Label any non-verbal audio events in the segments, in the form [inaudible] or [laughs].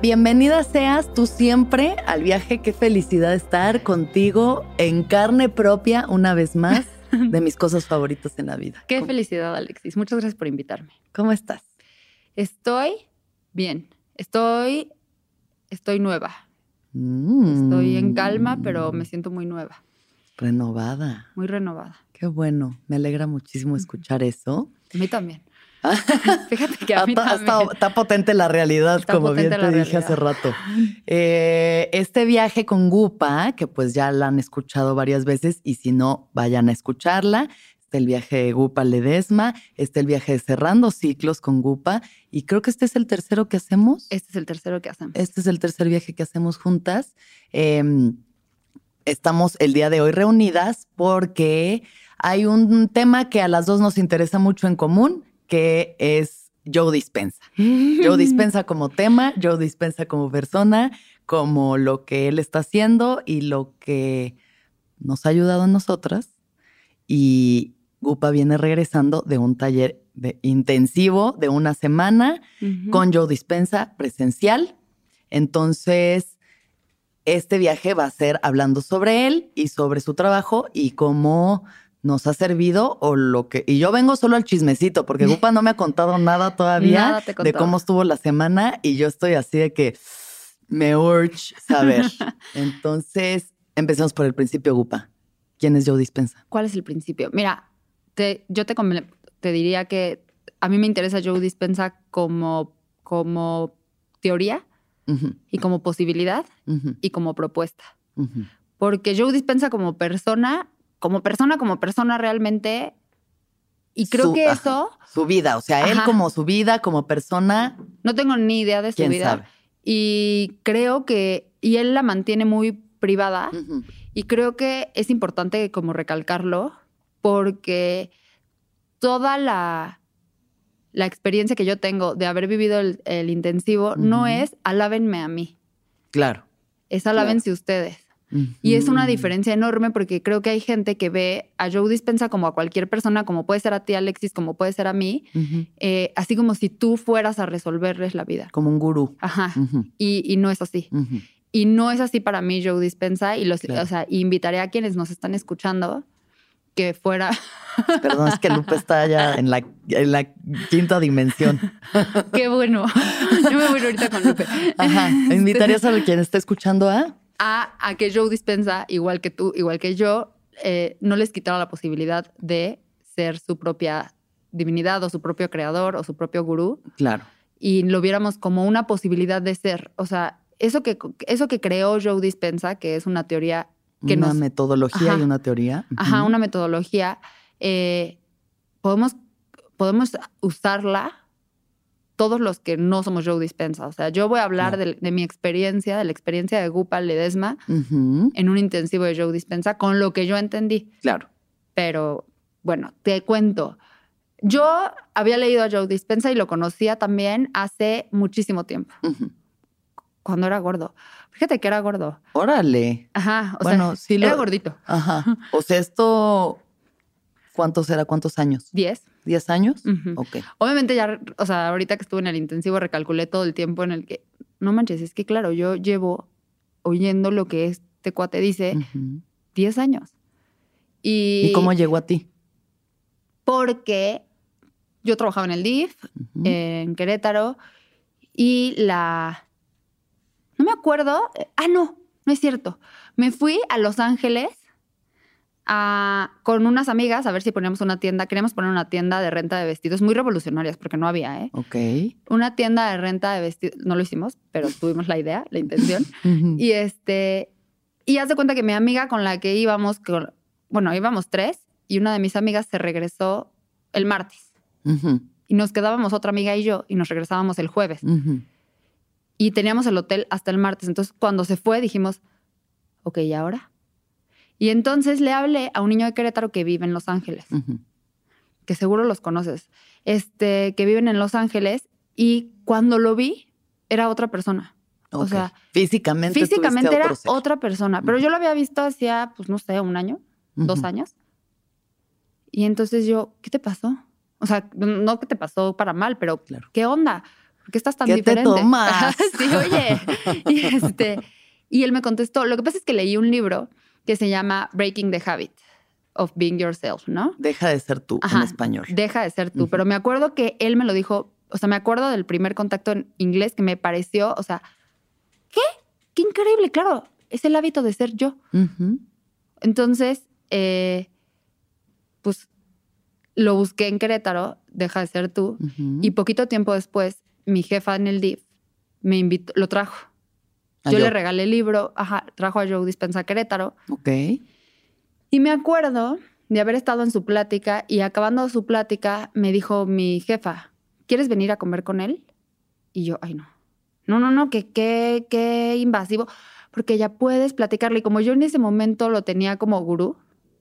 Bienvenida seas tú siempre al viaje. Qué felicidad estar contigo en carne propia una vez más [laughs] de mis cosas favoritas en la vida. Qué felicidad, Alexis. Muchas gracias por invitarme. ¿Cómo estás? Estoy bien. Estoy, estoy nueva. Estoy en calma, pero me siento muy nueva. Renovada. Muy renovada. Qué bueno. Me alegra muchísimo escuchar eso. A mí también. [laughs] Fíjate que a mí está, potente la realidad, como bien te dije hace rato. [laughs] Eh, este viaje con Gupa, que pues ya la han escuchado varias veces y si no, vayan a escucharla. Está el viaje de Gupa Ledesma, está el viaje de Cerrando Ciclos con Gupa y creo que este es el tercero que hacemos. Este es el tercero que hacemos. Este es el tercer viaje que hacemos juntas. Em, estamos el día de hoy reunidas porque hay un tema que a las dos nos interesa mucho en común que es Joe Dispensa. Joe [laughs] Dispensa como tema, Joe Dispensa como persona, como lo que él está haciendo y lo que nos ha ayudado a nosotras. Y Gupa viene regresando de un taller de intensivo de una semana con Joe Dispensa presencial. Entonces, este viaje va a ser hablando sobre él y sobre su trabajo y cómo nos ha servido o lo que... Y yo vengo solo al chismecito, porque [laughs] Gupa no me ha contado nada todavía de cómo estuvo la semana y yo estoy así de que me urge saber. [laughs] Entonces, empecemos por el principio, Gupa. ¿Quién es Joe Dispensa? ¿Cuál es el principio? Mira, te, yo te, te diría que a mí me interesa Joe Dispensa como, como teoría y como posibilidad y como propuesta. Porque Joe Dispensa como persona como persona, como persona realmente. Y creo que eso. su vida, o sea, él como su vida, como persona. No tengo ni idea de su vida. Y creo que. Y él la mantiene muy privada. Y creo que es importante como recalcarlo, porque toda la, la experiencia que yo tengo de haber vivido el, intensivo no es alábenme a mí. Claro. Es alábense ustedes. Y es una diferencia enorme porque creo que hay gente que ve a Joe Dispensa como a cualquier persona, como puede ser a ti, Alexis, como puede ser a mí, eh, así como si tú fueras a resolverles la vida. Como un gurú. Ajá. y, no es así. Y no es así para mí, Joe Dispensa. Y los, o sea, invitaré a quienes nos están escuchando que fuera. [laughs] Perdón, es que Lupe está ya en la, en la quinta dimensión. [laughs] Qué bueno. [laughs] Yo me voy ahorita con Lupe. Ajá. ¿Invitarías a quien está escuchando a? A, que Joe Dispensa, igual que tú, igual que yo, eh, no les quitara la posibilidad de ser su propia divinidad o su propio creador o su propio gurú. Claro. Y lo viéramos como una posibilidad de ser. O sea, eso que, eso que creó Joe Dispensa, que es una teoría que una metodología y una teoría. Ajá, una metodología. Eh, podemos, podemos usarla todos los que no somos Joe Dispensa. O sea, yo voy a hablar de, mi experiencia, de la experiencia de Gupa Ledesma en un intensivo de Joe Dispensa con lo que yo entendí. Claro. Pero bueno, te cuento. Yo había leído a Joe Dispensa y lo conocía también hace muchísimo tiempo. Cuando era gordo. Fíjate que era gordo. Órale. Ajá. O bueno, sea, sí lo... era gordito. Ajá. [laughs] O sea, esto. ¿Cuántos era? ¿Cuántos años? Diez. ¿10 años? Ok. Obviamente ya, o sea, ahorita que estuve en el intensivo recalculé todo el tiempo en el que, no manches, es que claro, yo llevo oyendo lo que este cuate dice 10 años. Y, cómo llegó a ti? Porque yo trabajaba en el DIF, en Querétaro, y la... No me acuerdo. Ah, no, no es cierto. Me fui a Los Ángeles con unas amigas a ver si poníamos una tienda. Queríamos poner una tienda de renta de vestidos muy revolucionarias porque no había, ¿eh? Ok. Una tienda de renta de vestidos. No lo hicimos, pero [laughs] tuvimos la idea, la intención. y este. Y haz de cuenta que mi amiga con la que íbamos, bueno, íbamos tres y una de mis amigas se regresó el martes. Y nos quedábamos otra amiga y yo y nos regresábamos el jueves. Y teníamos el hotel hasta el martes. Entonces, cuando se fue, dijimos, ok, ¿y ahora? Y entonces le hablé a un niño de Querétaro que vive en Los Ángeles, que seguro los conoces, este, que viven en Los Ángeles. Y cuando lo vi, era otra persona. O sea, físicamente. Físicamente era otra persona. Pero yo lo había visto hacía, pues no sé, un año, dos años. Y entonces yo, ¿qué te pasó? O sea, no que te pasó para mal, pero ¿qué onda? ¿Por qué estás tan ¿Qué diferente? Te tomas? [laughs] sí, oye. [laughs] y, este, y él me contestó, lo que pasa es que leí un libro que se llama Breaking the Habit of Being Yourself, ¿no? Deja de ser tú en español. Deja de ser tú. Pero me acuerdo que él me lo dijo, o sea, me acuerdo del primer contacto en inglés que me pareció, o sea, ¿qué? Qué increíble, claro, es el hábito de ser yo. Entonces, eh, pues lo busqué en Querétaro, deja de ser tú, y poquito tiempo después, mi jefa en el DIF me invitó, lo trajo. Yo, le regalé el libro, ajá, trajo a Joe Dispensa Querétaro. Ok. Y me acuerdo de haber estado en su plática y acabando su plática me dijo mi jefa, ¿quieres venir a comer con él? Y yo, ay no. No, no, no, que qué, qué invasivo, porque ya puedes platicarle. Y como yo en ese momento lo tenía como gurú,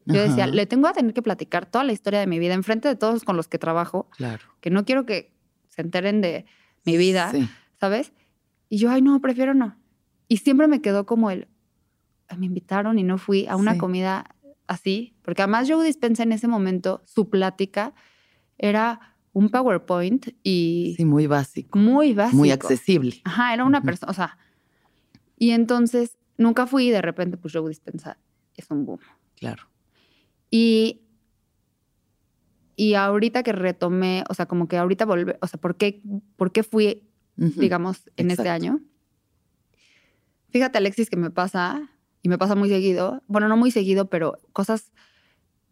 yo decía, le tengo a tener que platicar toda la historia de mi vida enfrente de todos con los que trabajo. Claro. Que no quiero que se enteren de mi vida, ¿sabes? Y yo, ay, no, prefiero no. Y siempre me quedó como el, me invitaron y no fui a una comida así, porque además yo Dispensa en ese momento, su plática era un PowerPoint y... Sí, muy básico. Muy básico. Muy accesible. Ajá, era una persona, o sea, y entonces nunca fui y de repente pues Joe Dispensa es un boom. Claro. Y, y ahorita que retomé, o sea, como que ahorita volví, o sea, ¿por qué, por qué fui, digamos, en este año? Fíjate, Alexis, que me pasa, y me pasa muy seguido, bueno, no muy seguido, pero cosas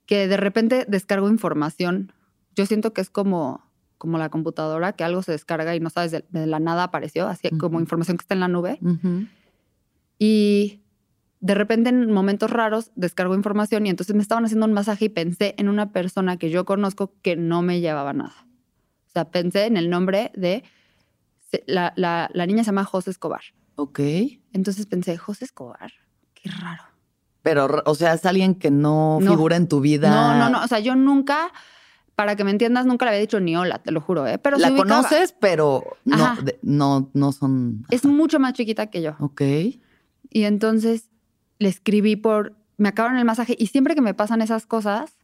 que de repente descargo información. Yo siento que es como, como la computadora, que algo se descarga y no sabes, de, la nada apareció, así como información que está en la nube. Y de repente en momentos raros descargo información y entonces me estaban haciendo un masaje y pensé en una persona que yo conozco que no me llevaba nada. O sea, pensé en el nombre de, la, la, la niña se llama José Escobar. Ok. Entonces pensé, José Escobar, qué raro. Pero, o sea, es alguien que no, figura en tu vida. No, no, no. O sea, yo nunca, para que me entiendas, nunca le había dicho ni hola, te lo juro, ¿eh? Pero la conoces, pero no, no, no son. Es mucho más chiquita que yo. Ok. Y entonces le escribí por. Me acabaron el masaje y siempre que me pasan esas cosas,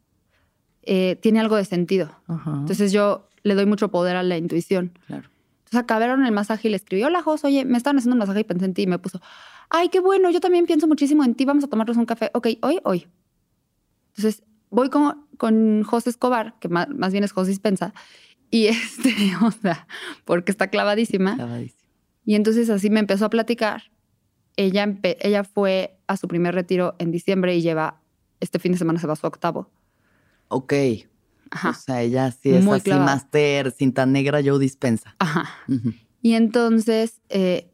eh, tiene algo de sentido. Entonces yo le doy mucho poder a la intuición. Claro. Entonces acabaron el masaje y le escribí, hola Jos, oye, me estaban haciendo un masaje y pensé en ti y me puso, ay, qué bueno, yo también pienso muchísimo en ti, vamos a tomarnos un café. Ok, hoy, hoy. Entonces voy con, con José Escobar, que más, bien es José Dispensa, y [laughs] este, o sea, porque está clavadísima. Clavadísima. Y entonces así me empezó a platicar. Ella, ella fue a su primer retiro en diciembre y lleva, este fin de semana se va a su octavo. Ok. O sea, ella sí es así, máster, cinta negra, yo dispensa. Ajá. Y entonces eh,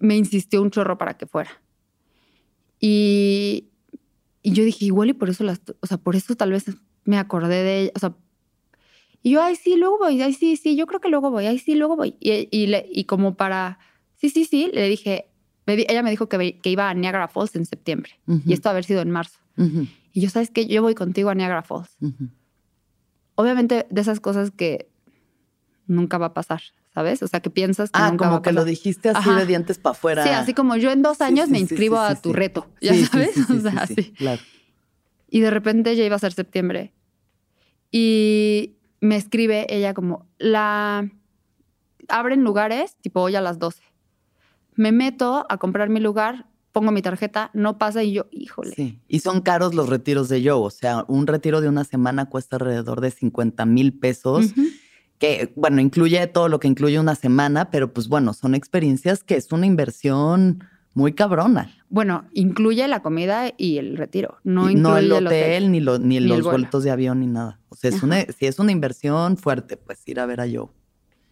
me insistió un chorro para que fuera. Y, y, yo dije, igual y por eso las, o sea, por eso tal vez me acordé de ella. O sea, y yo, ay, sí, luego voy, ay, sí, sí, yo creo que luego voy, ay, sí, luego voy. Y, y, le, y como para, sí, sí, sí, le dije, ella me dijo que, que iba a Niagara Falls en septiembre. Y esto haber sido en marzo. Y yo, ¿sabes qué? Yo voy contigo a Niagara Falls obviamente de esas cosas que nunca va a pasar, ¿sabes? O sea, que piensas que ah, nunca como va a que lo dijiste así de dientes para afuera. Sí, así como yo en dos años me inscribo a tu reto, ya sabes, o sea, así. Claro. Y de repente ya iba a ser septiembre y me escribe ella como la abren lugares tipo hoy a las 12. Me meto a comprar mi lugar, pongo mi tarjeta, no pasa y yo, híjole. Sí, y son caros los retiros de yo, o sea, un retiro de una semana cuesta alrededor de 50 mil pesos. Que, bueno, incluye todo lo que incluye una semana, pero pues bueno, son experiencias que es una inversión muy cabrona. Bueno, incluye la comida y el retiro. No incluye el hotel, ni, ni, los vueltos de avión, ni nada. O sea, es una, si es una inversión fuerte, pues ir a ver a yo.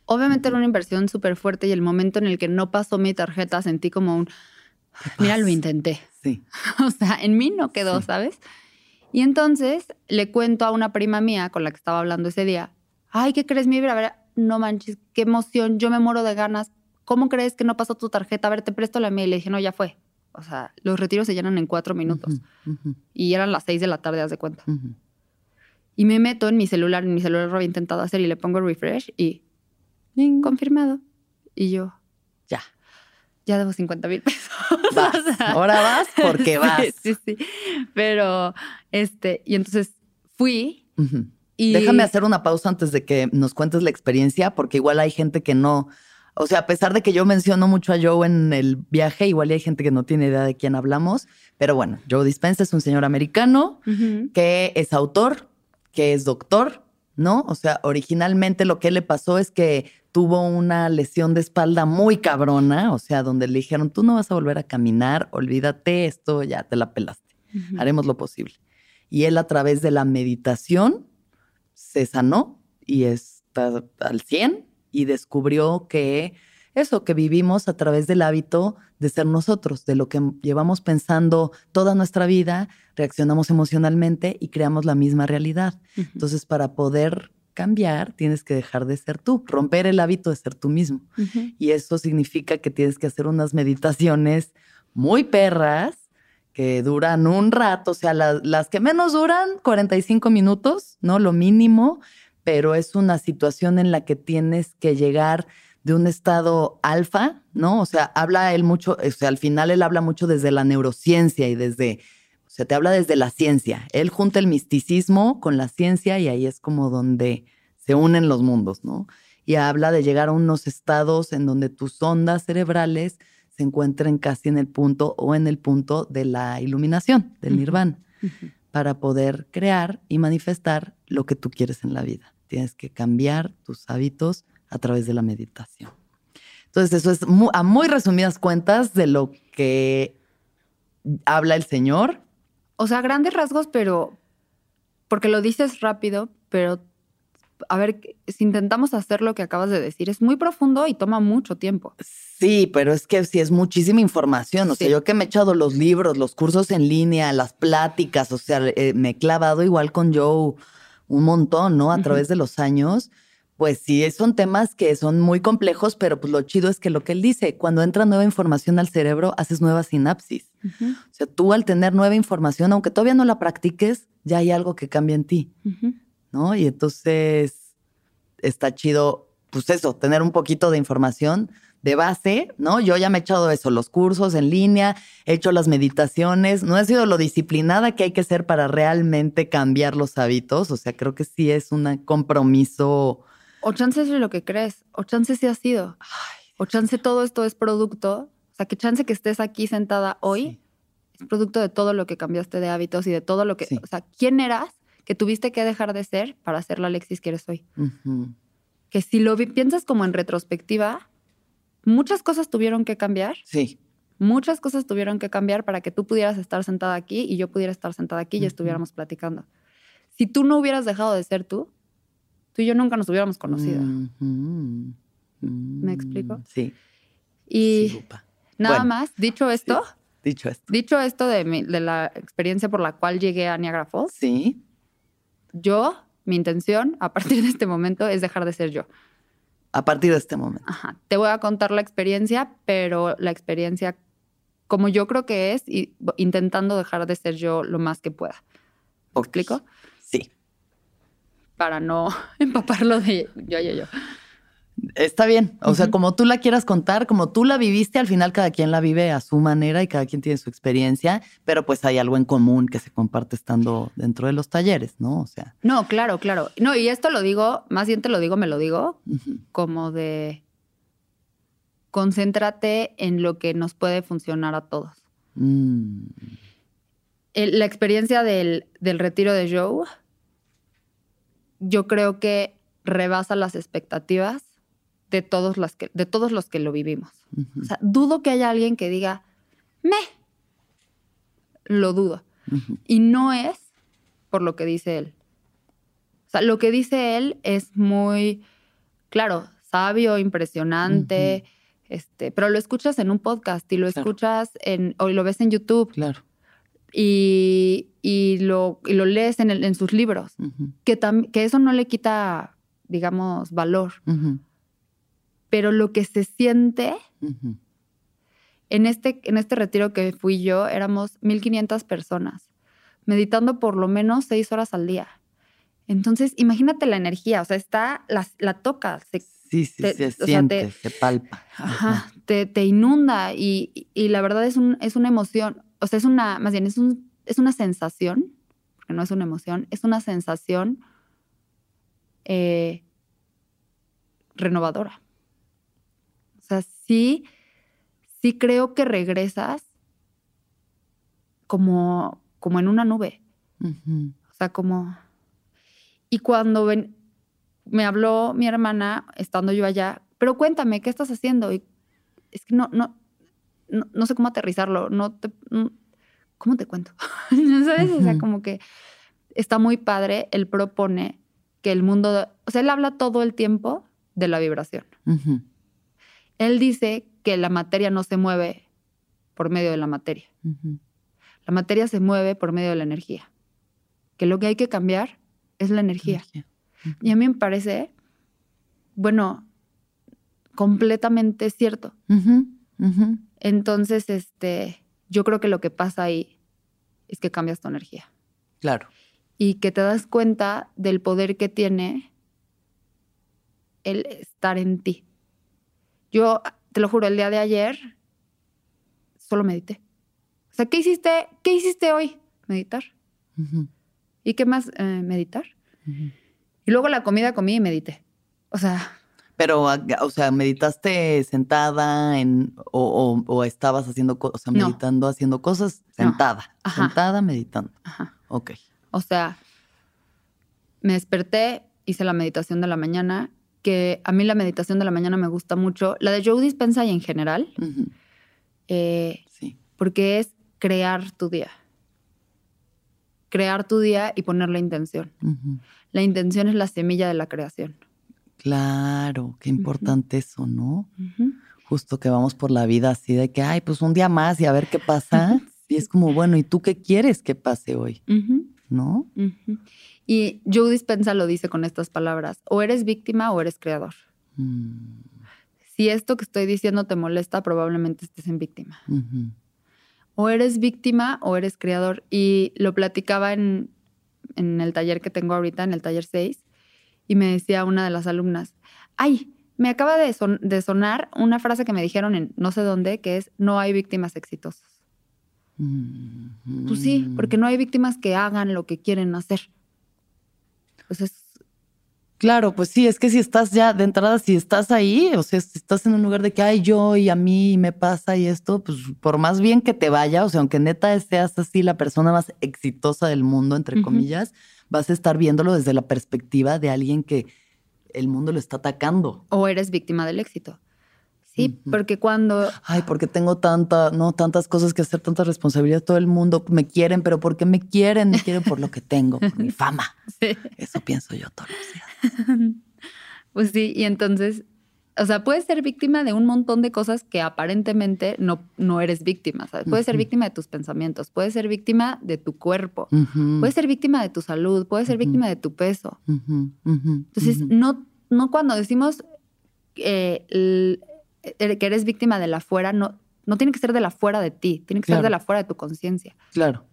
Obviamente era una inversión súper fuerte y el momento en el que no pasó mi tarjeta sentí como un [laughs] Mira, lo intenté. Sí. [laughs] o sea, en mí no quedó, ¿sabes? Y entonces le cuento a una prima mía con la que estaba hablando ese día, ay, ¿qué crees, mi A ver, no manches, qué emoción, yo me muero de ganas. ¿Cómo crees que no pasó tu tarjeta? A ver, te presto la mía. Y le dije, no, ya fue. O sea, los retiros se llenan en cuatro minutos. Y eran las seis de la tarde, haz de cuenta. Y me meto en mi celular, en mi celular lo había intentado hacer y le pongo refresh y confirmado. Y yo, ya. Ya debo 50 mil pesos. [laughs] Ahora vas porque [laughs] vas. Sí, sí, Pero, este, y entonces fui. y... Déjame hacer una pausa antes de que nos cuentes la experiencia, porque igual hay gente que no. O sea, a pesar de que yo menciono mucho a Joe en el viaje, igual hay gente que no tiene idea de quién hablamos. Pero bueno, Joe Dispensa es un señor americano que es autor, que es doctor, ¿no? O sea, originalmente lo que le pasó es que tuvo una lesión de espalda muy cabrona, o sea, donde le dijeron, tú no vas a volver a caminar, olvídate esto, ya te la pelaste, haremos lo posible. Y él a través de la meditación se sanó y está al 100 y descubrió que eso, que vivimos a través del hábito de ser nosotros, de lo que llevamos pensando toda nuestra vida, reaccionamos emocionalmente y creamos la misma realidad. Entonces, para poder cambiar, tienes que dejar de ser tú, romper el hábito de ser tú mismo. Y eso significa que tienes que hacer unas meditaciones muy perras que duran un rato, o sea, las que menos duran 45 minutos, ¿no? Lo mínimo, pero es una situación en la que tienes que llegar de un estado alfa, ¿no? O sea, habla él mucho, o sea, al final él habla mucho desde la neurociencia y desde, te habla desde la ciencia. Él junta el misticismo con la ciencia y ahí es como donde se unen los mundos, ¿no? Y habla de llegar a unos estados en donde tus ondas cerebrales se encuentren casi en el punto o en el punto de la iluminación, del nirvana, para poder crear y manifestar lo que tú quieres en la vida. Tienes que cambiar tus hábitos a través de la meditación. Entonces, eso es a muy resumidas cuentas de lo que habla el Señor. O sea, grandes rasgos, pero porque lo dices rápido, pero a ver, si intentamos hacer lo que acabas de decir, es muy profundo y toma mucho tiempo. Sí, pero es que sí es muchísima información. O sea, yo que me he echado los libros, los cursos en línea, las pláticas, o sea, eh, me he clavado igual con Joe un montón, ¿no? A través de los años pues sí, son temas que son muy complejos, pero pues lo chido es que lo que él dice, cuando entra nueva información al cerebro, haces nueva sinapsis. O sea, tú al tener nueva información, aunque todavía no la practiques, ya hay algo que cambia en ti, ¿no? Y entonces está chido, pues eso, tener un poquito de información de base, ¿no? Yo ya me he echado eso, los cursos en línea, he hecho las meditaciones, no he sido lo disciplinada que hay que ser para realmente cambiar los hábitos, o sea, creo que sí es un compromiso o chance es lo que crees, o chance sí ha sido. o chance todo esto es producto. O sea, que chance que estés aquí sentada hoy es producto de todo lo que cambiaste de hábitos y de todo lo que. O sea, ¿quién eras que tuviste que dejar de ser para ser la Alexis que eres hoy? Que si lo piensas como en retrospectiva, muchas cosas tuvieron que cambiar. Sí. Muchas cosas tuvieron que cambiar para que tú pudieras estar sentada aquí y yo pudiera estar sentada aquí y estuviéramos platicando. Si tú no hubieras dejado de ser tú, tú y yo nunca nos hubiéramos conocido. ¿Me explico? Sí. Y nada más, dicho esto, dicho esto, dicho esto de, de, la experiencia por la cual llegué a Niagara Falls, sí. yo, mi intención a partir de este momento es dejar de ser yo. A partir de este momento. Ajá. Te voy a contar la experiencia, pero la experiencia como yo creo que es, y, intentando dejar de ser yo lo más que pueda. ¿Me explico? Para no [laughs] empaparlo de yo, yo, yo. Está bien. O sea, como tú la quieras contar, como tú la viviste, al final cada quien la vive a su manera y cada quien tiene su experiencia, pero pues hay algo en común que se comparte estando dentro de los talleres, ¿no? O sea. No, claro, claro. No, y esto lo digo, más bien te lo digo, me lo digo, como de concéntrate en lo que nos puede funcionar a todos. Mm. la experiencia del, del retiro de Joe yo creo que rebasa las expectativas de todos, las que, de todos los que lo vivimos. O sea, dudo que haya alguien que diga, me, lo dudo. Y no es por lo que dice él. O sea, lo que dice él es muy, claro, sabio, impresionante, este, pero lo escuchas en un podcast y lo escuchas en, o lo ves en YouTube. Claro y, lo, lo, lees en, en sus libros, que, que eso no le quita, digamos, valor. Pero lo que se siente En este, en este retiro que fui yo, éramos 1500 personas, meditando por lo menos seis horas al día. Entonces, imagínate la energía, o sea, está, la, la toca, se, sí, sí, se siente, se palpa. Ajá, te, te, inunda y, y, la verdad es, un, es una emoción, o sea, es una, más bien, es, un, es una sensación, porque no es una emoción, es una sensación eh, renovadora. O sea, sí, sí creo que regresas como, como en una nube. O sea, como y cuando ven, me habló mi hermana, estando yo allá, pero cuéntame, ¿qué estás haciendo? Y es que no, no, no, sé cómo aterrizarlo, no te, ¿cómo te cuento? [laughs] ¿Sabes? O sea, como que está muy padre, él propone que el mundo, o sea, él habla todo el tiempo de la vibración. Él dice que la materia no se mueve por medio de la materia. La materia se mueve por medio de la energía. Que lo que hay que cambiar es la energía. Y a mí me parece, bueno, completamente cierto. Entonces, este, yo creo que lo que pasa ahí es que cambias tu energía. Claro. Y que te das cuenta del poder que tiene el estar en ti. Yo, te lo juro, el día de ayer solo medité. O sea, ¿qué hiciste? ¿Qué hiciste hoy? Meditar. ¿Y qué más? Eh, meditar. Y luego la comida comí y medité. O sea. Pero, o sea, ¿meditaste sentada en, o, estabas haciendo, o sea, meditando, haciendo cosas sentada? Sentada, meditando. Ajá. Ok. O sea, me desperté, hice la meditación de la mañana, que a mí la meditación de la mañana me gusta mucho. La de Joe Dispensa y en general. Eh, sí. Porque es crear tu día crear tu día y poner la intención. La intención es la semilla de la creación. Claro, qué importante eso, ¿no? Justo que vamos por la vida así de que, ay, pues un día más y a ver qué pasa. y es como, bueno, ¿y tú qué quieres que pase hoy? ¿No? Y Joe Dispensa lo dice con estas palabras, o eres víctima o eres creador. Mm. Si esto que estoy diciendo te molesta, probablemente estés en víctima o eres víctima o eres creador. Y lo platicaba en, el taller que tengo ahorita, en el taller 6, y me decía una de las alumnas, ay, me acaba de, de sonar una frase que me dijeron en no sé dónde, que es, no hay víctimas exitosas. Pues sí, porque no hay víctimas que hagan lo que quieren hacer. Pues es Claro, pues sí, es que si estás ya de entrada, si estás ahí, o sea, si estás en un lugar de que hay yo y a mí me pasa y esto, pues por más bien que te vaya, o sea, aunque neta seas así la persona más exitosa del mundo, entre comillas, vas a estar viéndolo desde la perspectiva de alguien que el mundo lo está atacando. O eres víctima del éxito. Sí, porque cuando... Ay, porque tengo tanta, no, tantas cosas que hacer, tanta responsabilidad. Todo el mundo me quieren, pero ¿por qué me quieren? Me quieren por lo que tengo, por mi fama. [laughs] Eso pienso yo todos los días. [laughs] Pues sí, y entonces, o sea, puedes ser víctima de un montón de cosas que aparentemente no, no eres víctima. ¿sabes? Puedes ser víctima de tus pensamientos, puedes ser víctima de tu cuerpo, puedes ser víctima de tu salud, puedes ser víctima de tu peso. Entonces, no, no cuando decimos... Eh, eh, que eres víctima de la fuera, no, no tiene que ser de la fuera de ti, tiene que ser de la fuera de tu conciencia. Claro.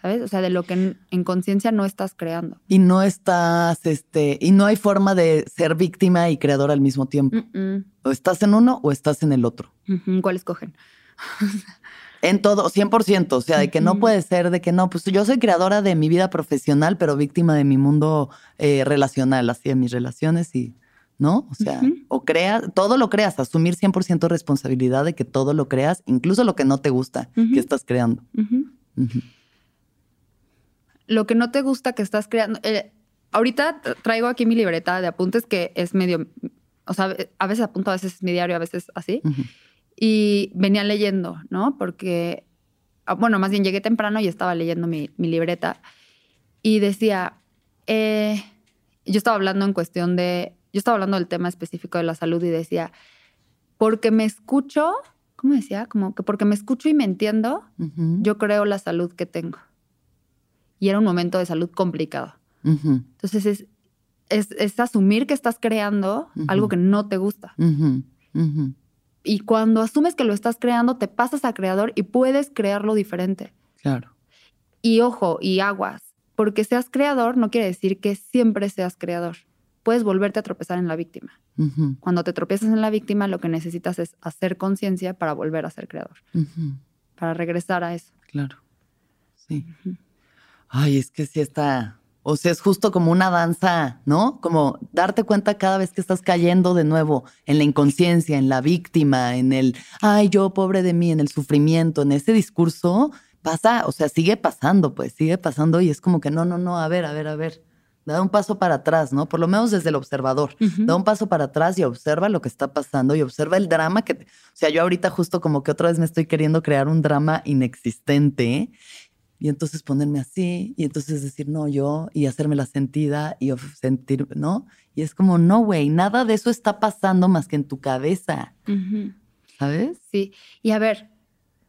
¿Sabes? O sea, de lo que en, conciencia no estás creando. Y no estás, este, y no hay forma de ser víctima y creador al mismo tiempo. O estás en uno o estás en el otro. ¿Cuál escogen? [laughs] en todo, 100%. O sea, de que no puede ser de que no, pues yo soy creadora de mi vida profesional, pero víctima de mi mundo eh, relacional, así de mis relaciones y ¿no? O sea, o creas, todo lo creas, asumir 100% responsabilidad de que todo lo creas, incluso lo que no te gusta que estás creando. Lo que no te gusta que estás creando. Eh, ahorita traigo aquí mi libreta de apuntes que es medio, o sea, a veces apunto, a veces es mi diario, a veces así. Y venía leyendo, ¿no? Porque, ah, bueno, más bien llegué temprano y estaba leyendo mi, libreta y decía, eh, yo estaba hablando en cuestión de yo estaba hablando del tema específico de la salud y decía, porque me escucho, ¿cómo decía? Como que porque me escucho y me entiendo, yo creo la salud que tengo. Y era un momento de salud complicado. Entonces es, es, asumir que estás creando algo que no te gusta. y cuando asumes que lo estás creando, te pasas a creador y puedes crearlo diferente. Claro. Y ojo, y aguas, porque seas creador no quiere decir que siempre seas creador. Puedes volverte a tropezar en la víctima. Cuando te tropiezas en la víctima, lo que necesitas es hacer conciencia para volver a ser creador, para regresar a eso. Claro. Sí. Ay, es que sí está. O sea, es justo como una danza, ¿no? Como darte cuenta cada vez que estás cayendo de nuevo en la inconsciencia, en la víctima, en el, ay, yo pobre de mí, en el sufrimiento, en ese discurso, pasa, o sea, sigue pasando, pues, sigue pasando y es como que no, no, no, a ver, a ver, a ver. Da un paso para atrás, ¿no? Por lo menos desde el observador. Da un paso para atrás y observa lo que está pasando y observa el drama que... o sea, yo ahorita justo como que otra vez me estoy queriendo crear un drama inexistente y entonces ponerme así y entonces decir, no, yo y hacerme la sentida y sentir, ¿no? Y es como, no, güey, nada de eso está pasando más que en tu cabeza. ¿Sabes? Sí. Y a ver,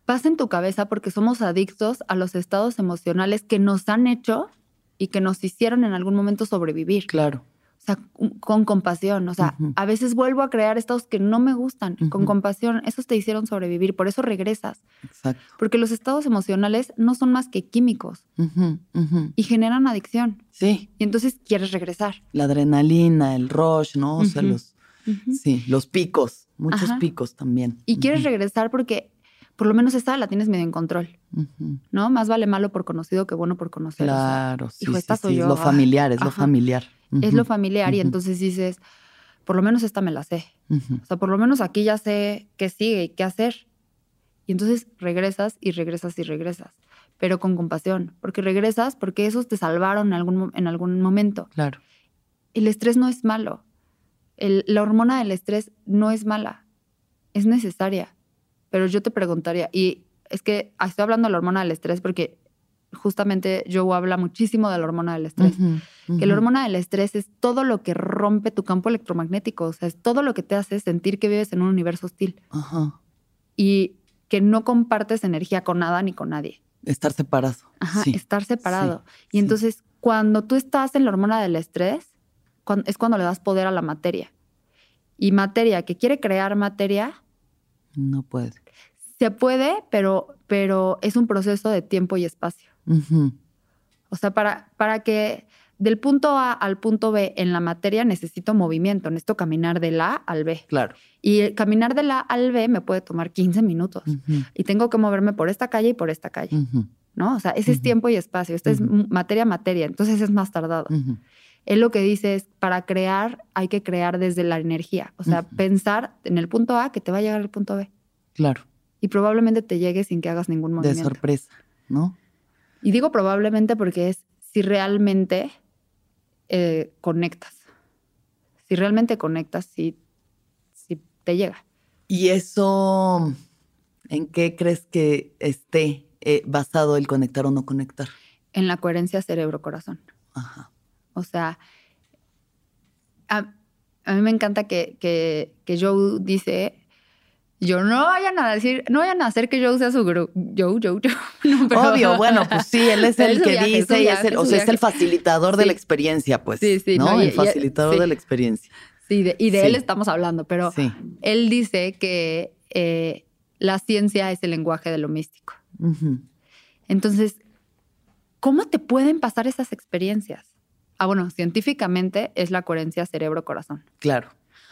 pasa en tu cabeza porque somos adictos a los estados emocionales que nos han hecho y que nos hicieron en algún momento sobrevivir. Claro. O sea, con compasión. O sea, a veces vuelvo a crear estados que no me gustan. Con compasión, esos te hicieron sobrevivir. Por eso regresas. Exacto. Porque los estados emocionales no son más que químicos y generan adicción. Sí. Y entonces quieres regresar. La adrenalina, el rush, ¿no? O sea, los, sí, los picos, muchos picos también. Y quieres regresar porque por lo menos esta la tienes medio en control, ¿no? Más vale malo por conocido que bueno por conocer. Claro, sí, sí, sí, Lo familiar, es lo familiar. Es lo familiar y entonces dices, por lo menos esta me la sé. O sea, por lo menos aquí ya sé qué sigue y qué hacer. Y entonces regresas y regresas y regresas, pero con compasión, porque regresas porque esos te salvaron en algún, en algún momento. Claro. El estrés no es malo. la hormona del estrés no es mala, es necesaria pero yo te preguntaría, y es que estoy hablando de la hormona del estrés porque justamente Joe habla muchísimo de la hormona del estrés. Que la hormona del estrés es todo lo que rompe tu campo electromagnético, o sea, es todo lo que te hace sentir que vives en un universo hostil. Y que no compartes energía con nada ni con nadie. Estar separado. Ajá, estar separado. y entonces, cuando tú estás en la hormona del estrés, es cuando le das poder a la materia. Y materia que quiere crear materia. No puede. Se puede, pero, pero es un proceso de tiempo y espacio. O sea, para, para que del punto A al punto B en la materia necesito movimiento, necesito caminar del A al B. Claro. Y caminar del A al B me puede tomar 15 minutos. Y tengo que moverme por esta calle y por esta calle. ¿No? O sea, ese es tiempo y espacio. Esto es materia, materia. Entonces es más tardado. Él lo que dice es, para crear hay que crear desde la energía. O sea, pensar en el punto A que te va a llegar al punto B. Claro y probablemente te llegue sin que hagas ningún movimiento. De sorpresa, ¿no? Y digo probablemente porque es si realmente eh, conectas. Si realmente conectas, si, si te llega. ¿Y eso en qué crees que esté eh, basado el conectar o no conectar? En la coherencia cerebro-corazón. Ajá. O sea, a, mí me encanta que, que, que Joe dice yo no vayan a decir, no vayan a hacer que Joe sea su gurú. Joe, Joe, Joe. [laughs] Obvio, bueno, pues sí, él es [laughs] el que dice y es el, o sea, es el facilitador de la experiencia, pues. Sí, sí. ¿no? el facilitador de la experiencia. Sí, y de él estamos hablando, pero él dice que eh, la ciencia es el lenguaje de lo místico. Entonces, ¿cómo te pueden pasar esas experiencias? Ah, bueno, científicamente es la coherencia cerebro-corazón. Claro.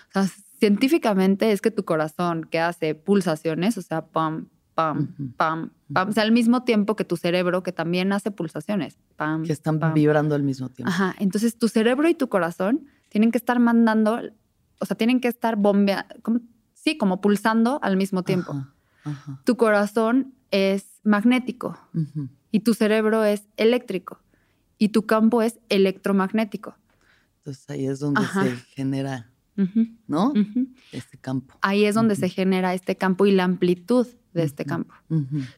O sea, científicamente es que tu corazón que hace pulsaciones, o sea, pam, pam, pam, pam, o sea, al mismo tiempo que tu cerebro que también hace pulsaciones, pam. Que están vibrando al mismo tiempo. Ajá, entonces tu cerebro y tu corazón tienen que estar mandando, o sea, tienen que estar bombeando, sí, como pulsando al mismo tiempo. Tu corazón es magnético y tu cerebro es eléctrico y tu campo es electromagnético. Entonces ahí es donde se genera ¿no? Este campo. Ahí es donde se genera este campo y la amplitud de este campo.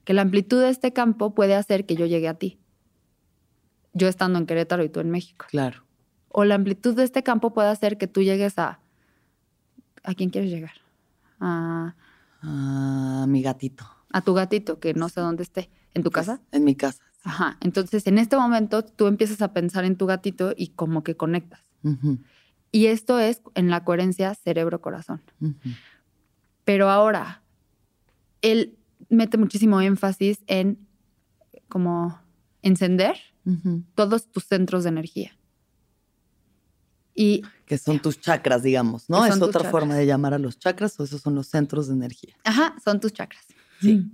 Que la amplitud de este campo puede hacer que yo llegue a ti. Yo estando en Querétaro y tú en México. Claro. O la amplitud de este campo puede hacer que tú llegues a... ¿A quién quieres llegar? A... A mi gatito. A tu gatito, que no sé dónde esté. ¿En tu pues, casa? En mi casa. Ajá. Entonces, en este momento, tú empiezas a pensar en tu gatito y como que conectas. Y esto es en la coherencia cerebro-corazón. Pero ahora, él mete muchísimo énfasis en como encender todos tus centros de energía. Y que son tus chakras, digamos, ¿no? Es otra forma de llamar a los chakras o esos son los centros de energía. Ajá, son tus chakras. Sí.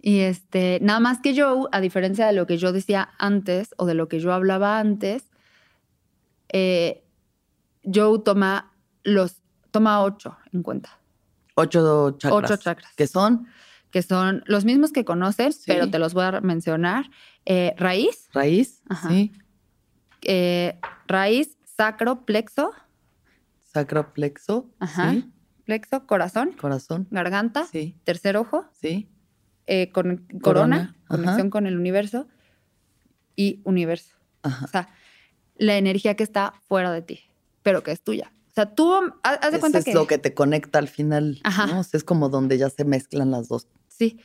Y este, nada más que yo, a diferencia de lo que yo decía antes o de lo que yo hablaba antes, eh, Joe toma los, toma ocho en cuenta. Ocho chakras. Ocho chakras. ¿Qué son? Que son los mismos que conoces, pero te los voy a mencionar. Eh, raíz. Raíz. Sí. Eh, raíz, sacro, plexo. Sacro, plexo. Ajá. Plexo, corazón. Corazón. Garganta. Sí. Tercer ojo. Sí. Eh, con, corona, conexión con el universo. Y universo. Ajá. O sea, la energía que está fuera de ti, pero que es tuya. O sea, tú haz de cuenta que. Es lo que te conecta al final. Ajá. es como donde ya se mezclan las dos. Sí.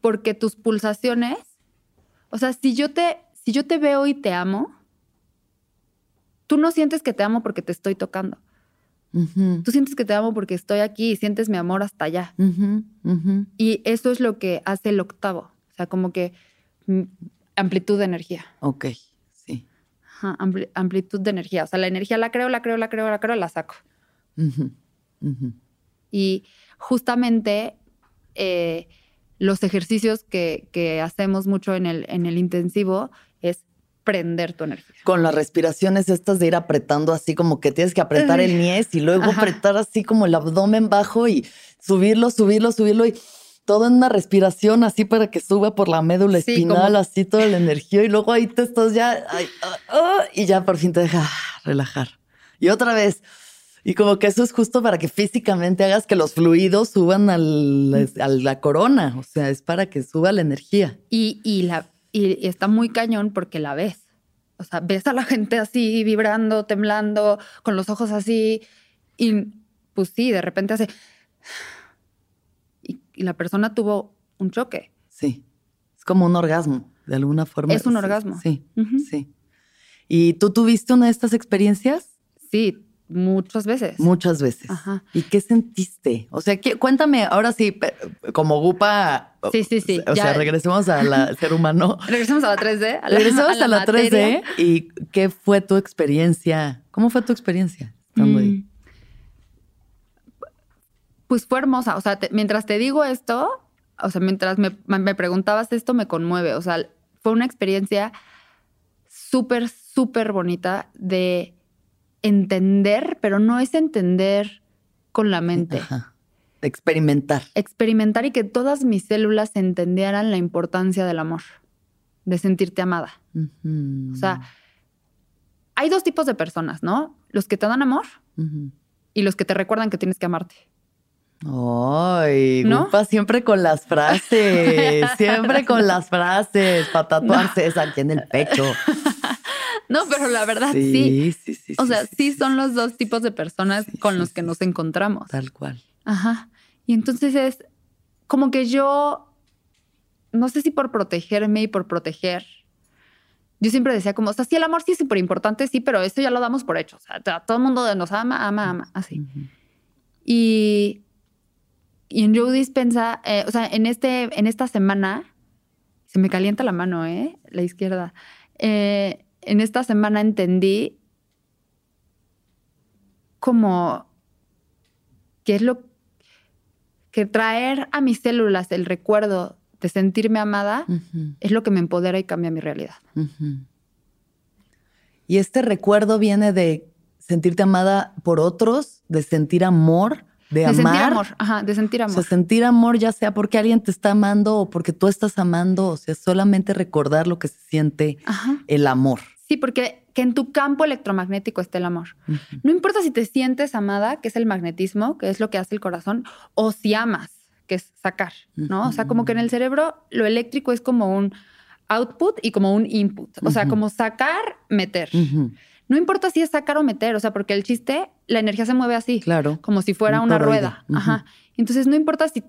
Porque tus pulsaciones. O sea, si yo te, si yo te veo y te amo, tú no sientes que te amo porque te estoy tocando. Tú sientes que te amo porque estoy aquí y sientes mi amor hasta allá. Y eso es lo que hace el octavo. O sea, como que mm, amplitud de energía. Ok, sí. amplitud de energía. O sea, la energía la creo, la creo, la creo, la creo, la saco. Y justamente eh, los ejercicios que, que, hacemos mucho en el, en el intensivo es prender tu energía. Con las respiraciones estas de ir apretando así como que tienes que apretar el niés y luego apretar así como el abdomen bajo y subirlo, subirlo, subirlo y todo en una respiración así para que suba por la médula espinal, así toda la energía y luego ahí te estás ya ah, ah, y ya por fin te deja relajar. Y otra vez. Y como que eso es justo para que físicamente hagas que los fluidos suban al, a la corona. O sea, es para que suba la energía. Y, y la, y, está muy cañón porque la ves. O sea, ves a la gente así, vibrando, temblando, con los ojos así. Y pues sí, de repente hace. Y, la persona tuvo un choque. Sí. Es como un orgasmo, de alguna forma. Es un orgasmo. Sí, sí. ¿Y tú tuviste una de estas experiencias? Sí, Muchas veces. Muchas veces. Ajá. ¿Y qué sentiste? O sea, cuéntame, ahora sí, como Gupa. Sí, sí, sí. O sea, regresemos al ser humano. regresemos a la 3D. [laughs] A la, regresemos a la, 3D. ¿Y qué fue tu experiencia? ¿Cómo fue tu experiencia estando ahí? Pues fue hermosa. O sea, mientras te digo esto, o sea, mientras me, me preguntabas esto, me conmueve. O sea, fue una experiencia súper, súper bonita de entender, pero no es entender con la mente. Experimentar. Experimentar y que todas mis células entendieran la importancia del amor, de sentirte amada. O sea, hay dos tipos de personas, ¿no? Los que te dan amor y los que te recuerdan que tienes que amarte. Ay, ¿No? siempre con las frases, siempre con las frases para [laughs] tatuarse esa aquí en el pecho. [laughs] No, pero la verdad sí. Sí, sí, O sea, sí, son los dos tipos de personas con los que nos encontramos. Tal cual. Ajá. Y entonces es como que yo, no sé si por protegerme y por proteger, yo siempre decía como, o sea, sí, el amor sí es súper importante, sí, pero eso ya lo damos por hecho. O sea, todo el mundo nos ama, ama, ama, así. Y, y en Joe Dispensa, eh, o sea, en, este, en esta semana, se me calienta la mano, ¿eh? La izquierda. Eh, en esta semana entendí como que es lo que traer a mis células el recuerdo de sentirme amada es lo que me empodera y cambia mi realidad. Y este recuerdo viene de sentirte amada por otros, de sentir amor, de, de sentir amor, ajá, de sentir amor. O sea, sentir amor ya sea porque alguien te está amando o porque tú estás amando, o sea, solamente recordar lo que se siente el amor. Sí, porque que en tu campo electromagnético esté el amor. No importa si te sientes amada, que es el magnetismo, que es lo que hace el corazón, o si amas, que es sacar, ¿no? O sea, como que en el cerebro lo eléctrico es como un output y como un input. O sea, como sacar, meter. No importa si es sacar o meter, o sea, porque el chiste, la energía se mueve así. Claro. Como si fuera una rueda. Ajá. Entonces, no importa si,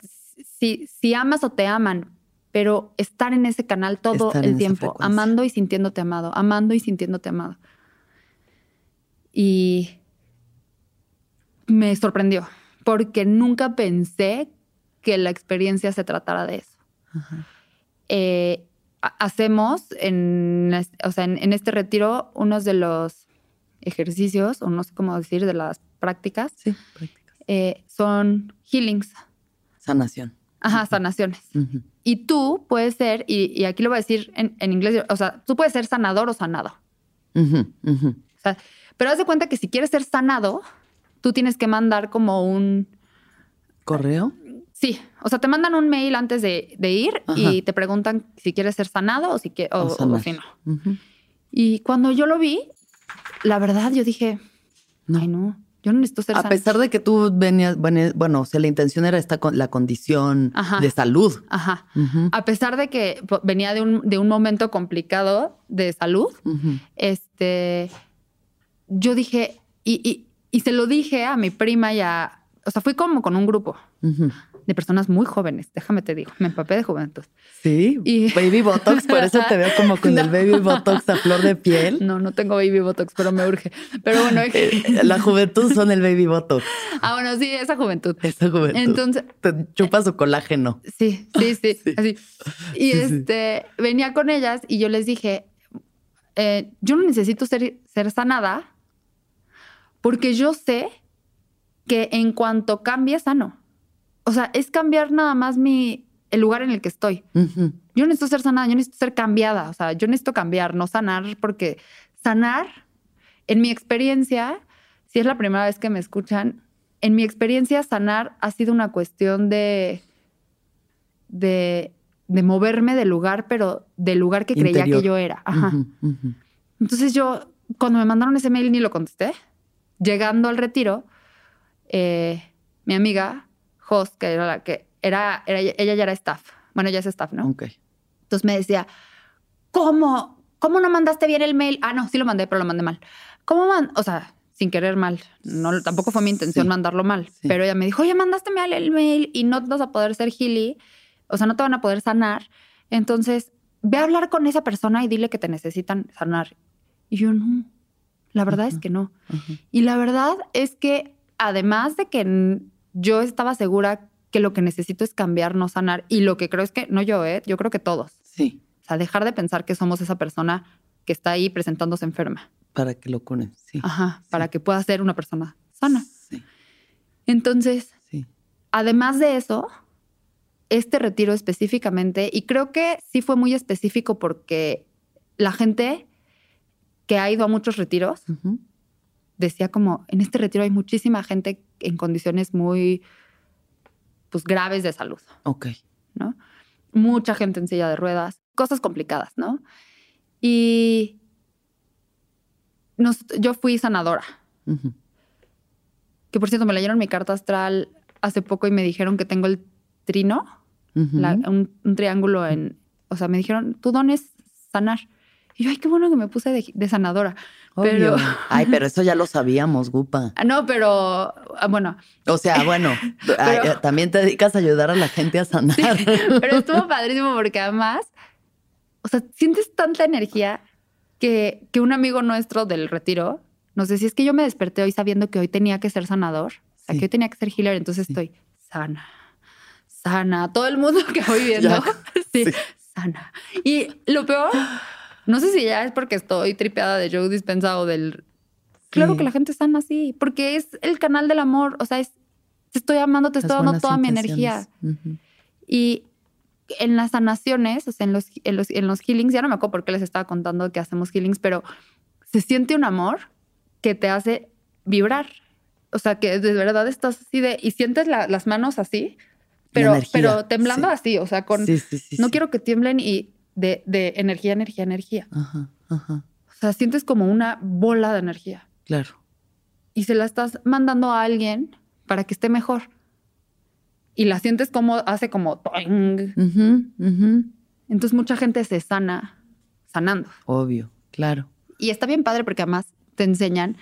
si, si amas o te aman, pero estar en ese canal todo el tiempo, amando y sintiéndote amado, amando y sintiéndote amado. Y me sorprendió, porque nunca pensé que la experiencia se tratara de eso. Eh, hacemos en, o sea, en, este retiro unos de los ejercicios, o no sé cómo decir, de las prácticas, sí, prácticas. Eh, son healings. Sanación. Ajá, sanaciones. Y tú puedes ser, y, aquí lo voy a decir en, inglés, o sea, tú puedes ser sanador o sanado. O sea, pero haz de cuenta que si quieres ser sanado, tú tienes que mandar como un... ¿Correo? Sí, o sea, te mandan un mail antes de, ir y te preguntan si quieres ser sanado o si, que, o, si no. Y cuando yo lo vi, la verdad yo dije, ay no, yo no necesito ser A pesar de que tú venías, bueno, o sea, la intención era esta con la condición de salud. Ajá. A pesar de que venía de un, de un momento complicado de salud, este, yo dije, y, y, se lo dije a mi prima y a, o sea, fui como con un grupo de personas muy jóvenes, déjame te digo, me empapé de juventud. Sí, y... baby botox, por eso te veo como con el [laughs] baby botox a flor de piel. No, no tengo baby botox, pero me urge. Pero bueno, [laughs] eh, la juventud son el baby botox. Ah, bueno, sí, esa juventud. Esa juventud. Entonces, te chupa su colágeno. Sí, sí, sí, [laughs] así. Y este, venía con ellas y yo les dije, eh, yo no necesito ser, ser sanada porque yo sé que en cuanto cambie, sano. O sea, es cambiar nada más mi, el lugar en el que estoy. Yo necesito ser sanada, yo necesito ser cambiada. O sea, yo necesito cambiar, no sanar, porque sanar, en mi experiencia, si es la primera vez que me escuchan, en mi experiencia, sanar ha sido una cuestión de, de, de moverme del lugar, pero del lugar que creía que yo era. Ajá. Entonces yo, cuando me mandaron ese mail, ni lo contesté llegando al retiro, eh, mi amiga, host, que era la que era, ella ya era staff. Bueno, ya es staff, ¿no? Ok. Entonces me decía, ¿cómo? ¿Cómo no mandaste bien el mail? Ah, no, sí lo mandé, pero lo mandé mal. ¿Cómo man? O sea, sin querer mal. No, tampoco fue mi intención mandarlo mal. Pero ella me dijo, oye, mandaste mal el mail y no vas a poder ser Gili. O sea, no te van a poder sanar. Entonces, ve a hablar con esa persona y dile que te necesitan sanar. Y yo, no, la verdad es que no. Y la verdad es que además de que yo estaba segura que lo que necesito es cambiar, no sanar, y lo que creo es que, no yo, ¿eh? yo creo que todos. Sí. O sea, dejar de pensar que somos esa persona que está ahí presentándose enferma. Para que lo curen, sí. Ajá, para que pueda ser una persona sana. Sí. Entonces, sí. además de eso, este retiro específicamente, y creo que sí fue muy específico porque la gente que ha ido a muchos retiros, decía como, en este retiro hay muchísima gente en condiciones muy pues, graves de salud. Ok. ¿No? Mucha gente en silla de ruedas, cosas complicadas, ¿no? Y yo fui sanadora. Que por cierto, me leyeron mi carta astral hace poco y me dijeron que tengo el trino, un, un, triángulo en. O sea, me dijeron, tu don es sanar. Y yo, ay, qué bueno que me puse de, sanadora. Pero... [laughs] Ay, pero eso ya lo sabíamos, Gupa. Ah, no, pero ah, bueno. O sea, [laughs] bueno, eh, también te dedicas a ayudar a la gente a sanar. [laughs] pero estuvo padrísimo porque además, o sea, sientes tanta energía que, que un amigo nuestro del retiro nos decía, es que yo me desperté hoy sabiendo que hoy tenía que ser sanador, o sea, que hoy tenía que ser healer, entonces estoy sana, sana. Todo el mundo que voy viendo, sí, sana. Y lo peor no sé si ya es porque estoy tripeada de Joe Dispensa o del... Claro que la gente está así, porque es el canal del amor, o sea, es, te estoy amando, te estoy dando toda mi energía. Y en las sanaciones, o sea, en los, en los, en los healings, ya no me acuerdo por qué les estaba contando que hacemos healings, pero se siente un amor que te hace vibrar. O sea, que de verdad estás así de, y sientes las manos así, pero, pero temblando así, o sea, con, no quiero que tiemblen y de, de energía, energía, energía. Ajá, ajá. O sea, sientes como una bola de energía. Claro. Y se la estás mandando a alguien para que esté mejor. Y la sientes como hace como... Entonces mucha gente se sana sanando. Obvio, claro. Y está bien padre porque además te enseñan.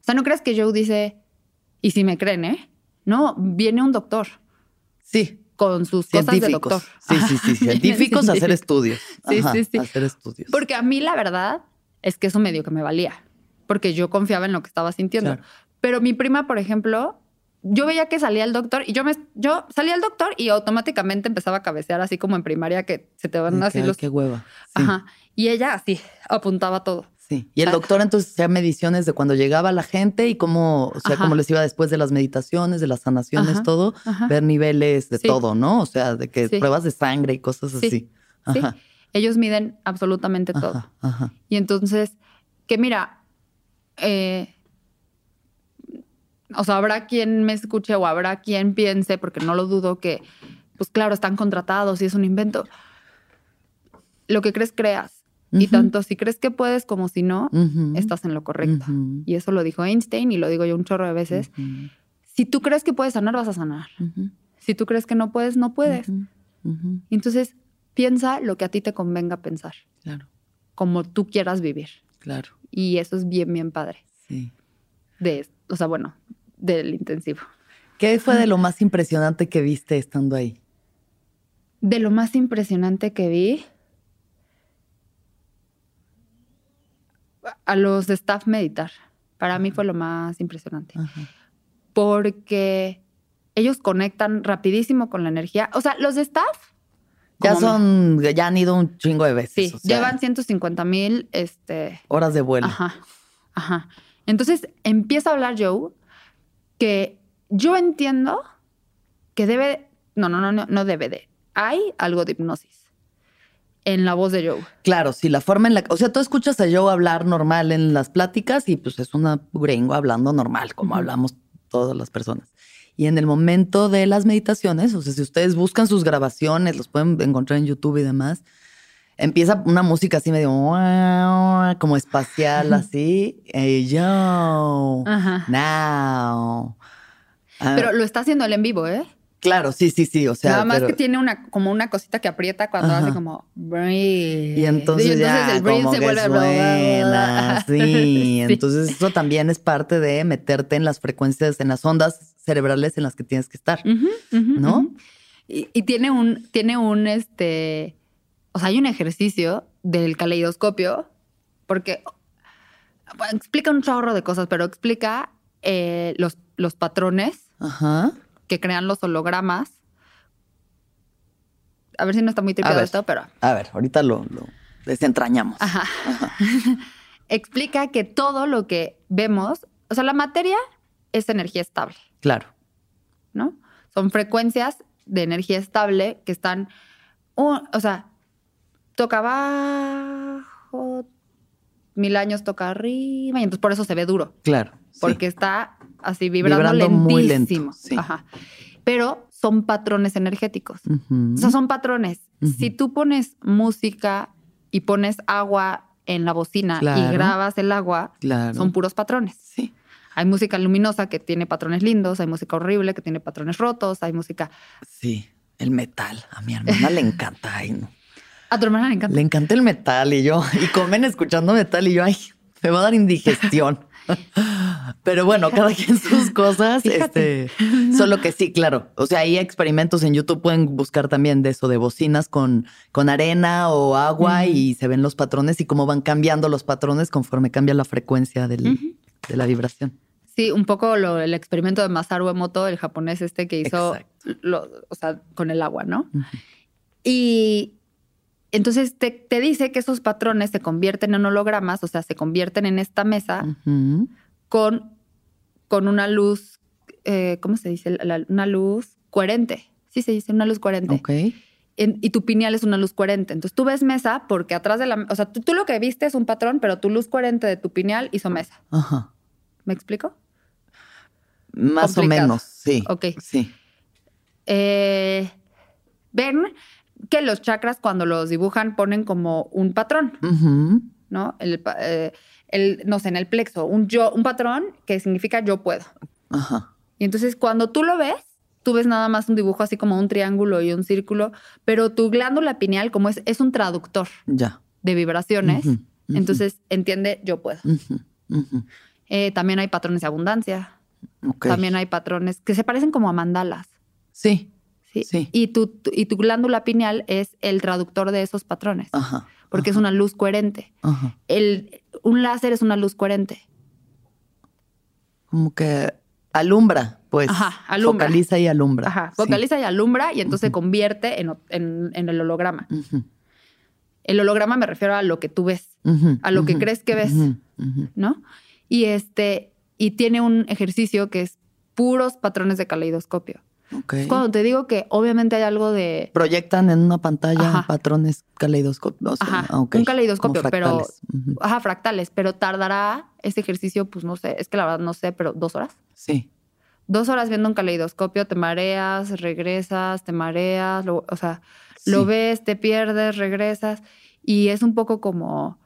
O sea, no creas que Joe dice, y si me creen, ¿eh? No, viene un doctor. Sí con sus cosas de doctor. Sí, sí, sí, [laughs] científicos hacer estudios. Sí, sí, sí. hacer estudios. Porque a mí la verdad es que eso me dio que me valía, porque yo confiaba en lo que estaba sintiendo. Pero mi prima, por ejemplo, yo veía que salía el doctor y yo me yo salía el doctor y automáticamente empezaba a cabecear así como en primaria que se te van así los qué hueva. Ajá. Y ella así apuntaba todo. Sí. Y el doctor entonces hacía mediciones de cuando llegaba la gente y cómo, o sea, cómo les iba después de las meditaciones, de las sanaciones, todo, ver niveles de todo, ¿no? O sea, de que pruebas de sangre y cosas así. Sí. Ellos miden absolutamente todo. Y entonces, que mira, eh, o sea, habrá quien me escuche o habrá quien piense, porque no lo dudo, que, pues claro, están contratados y es un invento. Lo que crees, creas. Y tanto si crees que puedes como si no, estás en lo correcto. Y eso lo dijo Einstein y lo digo yo un chorro de veces. Si tú crees que puedes sanar, vas a sanar. Si tú crees que no puedes, no puedes. Entonces, piensa lo que a ti te convenga pensar. Claro. Como tú quieras vivir. Claro. Y eso es bien, bien padre. Sí. De, o sea, bueno, del intensivo. ¿Qué fue de lo más impresionante que viste estando ahí? De lo más impresionante que vi, a los de staff meditar. Para mí fue lo más impresionante. Porque ellos conectan rapidísimo con la energía. O sea, los de staff. Ya son, ya han ido un chingo de veces. Sí, llevan 150 mil este, horas de vuelo. Ajá. Ajá. Entonces empieza a hablar Joe que yo entiendo que debe, no, no, no, no, no debe de. Hay algo de hipnosis en la voz de Joe. Claro, sí, la forma en la o sea, tú escuchas a Joe hablar normal en las pláticas y pues es una gringo hablando normal, como hablamos todas las personas. Y en el momento de las meditaciones, o sea, si ustedes buscan sus grabaciones, los pueden encontrar en YouTube y demás, empieza una música así medio como espacial, así. Hey, yo, now. Pero lo está haciendo él en vivo, ¿eh? Claro, sí, sí, sí. O sea, nada más que tiene una como una cosita que aprieta cuando hace como breathe. Y entonces, ya, el breathe se vuelve buena, sí. Entonces eso también es parte de meterte en las frecuencias, en las ondas cerebrales en las que tienes que estar, ¿no? y, y, tiene un tiene un este, o sea, hay un ejercicio del caleidoscopio porque explica un chorro de cosas, pero explica eh, los los patrones. Ajá que crean los hologramas. A ver si no está muy tripeado esto, pero. A ver, ahorita lo, desentrañamos. Ajá. [laughs] Explica que todo lo que vemos, o sea, la materia es energía estable. Claro. ¿No? Son frecuencias de energía estable que están. o sea, toca abajo, mil años toca arriba, y entonces por eso se ve duro. Claro. Porque está así vibrando, lentísimo. Ajá. Pero son patrones energéticos. O sea, son patrones. Si tú pones música y pones agua en la bocina y grabas el agua, son puros patrones. Sí. Hay música luminosa que tiene patrones lindos, hay música horrible que tiene patrones rotos, hay música. Sí, el metal. A mi hermana le encanta. Ay, no. A tu hermana le encanta. Le encanta el metal y yo, y comen escuchando metal y yo, ay, me va a dar indigestión. [laughs] [laughs] Pero bueno, cada quien sus [laughs] cosas. Este, solo que sí, claro. O sea, hay experimentos en YouTube, pueden buscar también de eso, de bocinas con, con arena o agua y se ven los patrones y cómo van cambiando los patrones conforme cambia la frecuencia de la vibración. Sí, un poco el experimento de Masaru Emoto, el japonés este que hizo, o sea, con el agua, ¿no? Y entonces te, dice que esos patrones se convierten en hologramas, o sea, se convierten en esta mesa con, con una luz, eh, ¿cómo se dice? una luz coherente. Sí, se dice una luz coherente. Ok. y tu pineal es una luz coherente. Entonces tú ves mesa porque atrás de la... O sea, tú, lo que viste es un patrón, pero tu luz coherente de tu pineal hizo mesa. Ajá. ¿Me explico? Más o menos, sí. Ok. Sí. Eh, ven que los chakras cuando los dibujan ponen como un patrón, ¿no? Eh, el, no sé, en el plexo, un yo, un patrón que significa yo puedo. Ajá. Y entonces cuando tú lo ves, tú ves nada más un dibujo así como un triángulo y un círculo, pero tu glándula pineal como es, es un traductor ya. de vibraciones, entonces entiende yo puedo. Eh, también hay patrones de abundancia. También hay patrones que se parecen como a mandalas. Sí. ¿Sí? Y, tu, y tu glándula pineal es el traductor de esos patrones, ajá, porque es una luz coherente. El, un láser es una luz coherente. Como que alumbra. pues. Ajá, alumbra. Focaliza y alumbra. Ajá, Sí. focaliza y alumbra y entonces se convierte en, en- en el holograma. El holograma me refiero a lo que tú ves, a lo que crees que ves. ¿no? Y este, y tiene un ejercicio que es puros patrones de caleidoscopio. Ok. Es Cuando te digo que obviamente hay algo de Proyectan en una pantalla Ajá. patrones caleidoscópicos. Ajá, Ah, un caleidoscopio, pero-. Ujú. ajá, fractales, pero tardará ese ejercicio, pues no sé, es que la verdad no sé, pero dos horas. Sí. Dos horas viendo un caleidoscopio, te mareas, regresas, te mareas, lo- o sea, lo ves, te pierdes, regresas. Y es un poco como,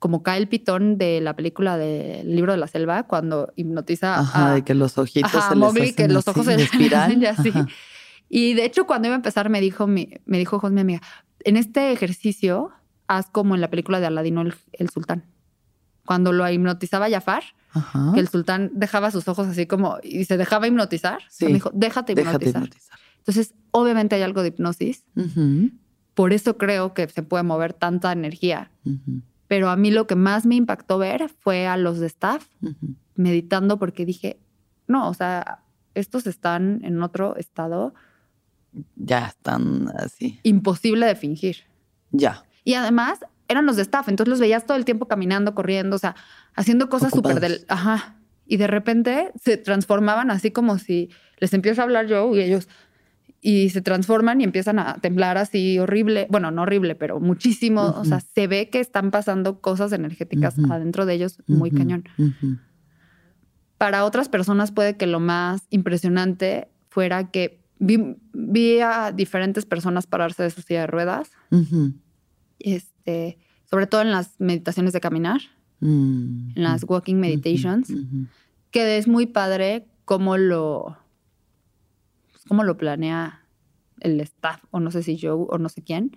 como cae el pitón de la película del libro de la selva cuando hipnotiza Ajá, a, de que los ojitos Ajá, se les Mowgli, que los así, ojos se de le espiral. hacen así. [laughs] Ajá. Y de hecho, cuando iba a empezar, me dijo mi, me dijo Jos, mi amiga, en este ejercicio, haz como en la película de Aladino el, el sultán. Cuando lo hipnotizaba Jafar, que el sultán dejaba sus ojos así como y se dejaba hipnotizar. Sí. me dijo, déjate hipnotizar. Déjate hipnotizar. Entonces, obviamente hay algo de hipnosis. Por eso creo que se puede mover tanta energía. Pero a mí lo que más me impactó ver fue a los de staff meditando porque dije, no, o sea, estos están en otro estado Ya están así. imposible de fingir. Ya. Y además eran los de staff, entonces los veías todo el tiempo caminando, corriendo, o sea, haciendo cosas súper del... Ajá. Y de repente se transformaban así como si les empiezo a hablar yo y ellos... Y se transforman y empiezan a temblar así horrible. Bueno, no horrible, pero muchísimo. O sea, se ve que están pasando cosas energéticas Ujú. adentro de ellos muy cañón. Para otras personas puede que lo más impresionante fuera que vi, vi a diferentes personas pararse de su silla de ruedas, este, sobre todo en las meditaciones de caminar, Mm, en las walking meditations, que es muy padre cómo lo, cómo lo planea el staff, o no sé si yo, o no sé quién,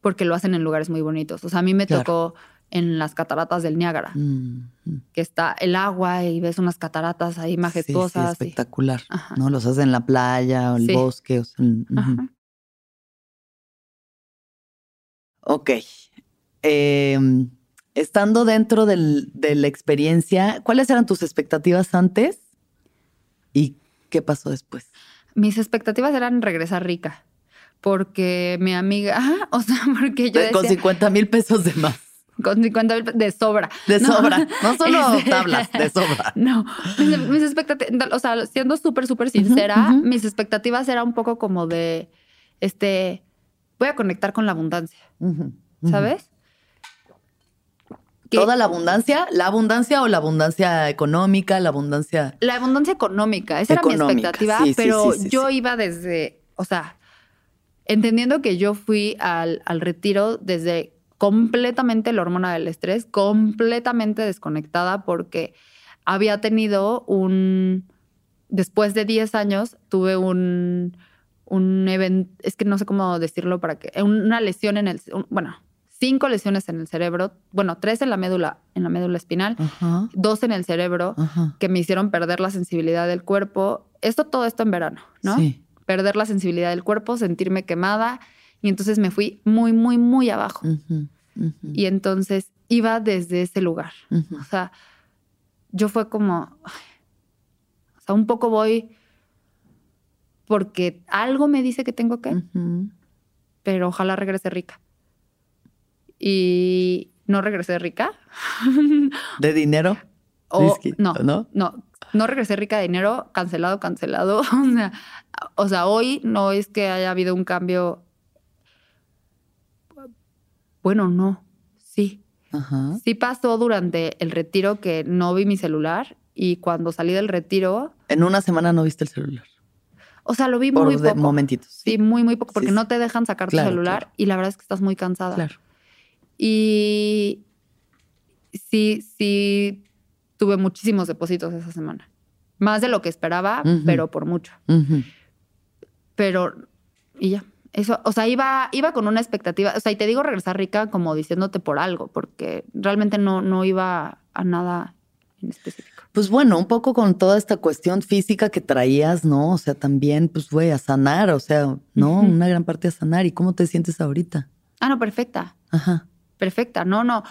porque lo hacen en lugares muy bonitos. O sea, a mí me Claro. tocó en las cataratas del Niágara, Mm, mm. que está el agua y ves unas cataratas ahí Sí, sí, majestuosas. y- espectacular. ¿No? Los haces en la playa o el Sí. bosque. o sea. Ajá. Ok. Eh, estando dentro del- de la experiencia, ¿cuáles eran tus expectativas antes? ¿Y qué pasó después? Mis expectativas eran regresar rica. Porque mi amiga, [laughs] o sea, porque yo De- Con decía, 50 mil pesos de más. con 50 mil de sobra. De No. sobra. No [laughs] solo Este- tablas, de sobra. [laughs] No, mis, mis expectativas, o sea, siendo súper, súper sincera, mis expectativas eran un poco como de, este, voy a conectar con la abundancia. ¿sabes? ¿Toda la abundancia? ¿La abundancia o la abundancia económica? ¿La abundancia? La abundancia económica, esa era mi expectativa, sí, pero sí, sí, yo iba desde, o sea, entendiendo que yo fui al, al retiro desde completamente la hormona del estrés, completamente desconectada porque había tenido un, después de 10 años, tuve un, un evento, es que no sé cómo decirlo para que, una lesión en el, un- bueno, cinco lesiones en el cerebro, bueno, tres en la médula, en la médula espinal, Ajá, dos en el cerebro ajá. que me hicieron perder la sensibilidad del cuerpo. Esto, todo esto en verano, ¿no? Sí. Perder la sensibilidad del cuerpo, sentirme quemada. Y entonces me fui muy, muy, muy abajo. Y entonces iba desde ese lugar. O sea, yo fue como, ay, o sea, un poco voy porque algo me dice que tengo que, pero ojalá regrese rica. Y no regresé rica. [laughs] ¿De dinero? O, no, ¿no? no, no, regresé rica de dinero, cancelado, cancelado. [laughs] O sea, o sea, hoy no es que haya habido un cambio. Bueno, no, sí. Ajá. Sí pasó durante el retiro que no vi mi celular y cuando salí del retiro, En una semana no viste el celular. o sea, lo vi Por muy poco. momentitos. Sí, muy, muy poco, porque Sí, sí. no te dejan sacar Claro, tu celular claro. y la verdad es que estás muy cansada. Claro. Y sí, sí, tuve muchísimos depósitos esa semana. Más de lo que esperaba, pero por mucho. Pero, y ya. Eso, o sea, iba, iba con una expectativa. O sea, y te digo regresar rica como diciéndote por algo, porque realmente no, no iba a nada en específico. Pues bueno, un poco con toda esta cuestión física que traías, ¿no? O sea, también, pues, güey, a sanar, o sea, ¿no? Una gran parte a sanar. ¿Y cómo te sientes ahorita? Ah, no, perfecta. Ajá, Perfecta. No, no.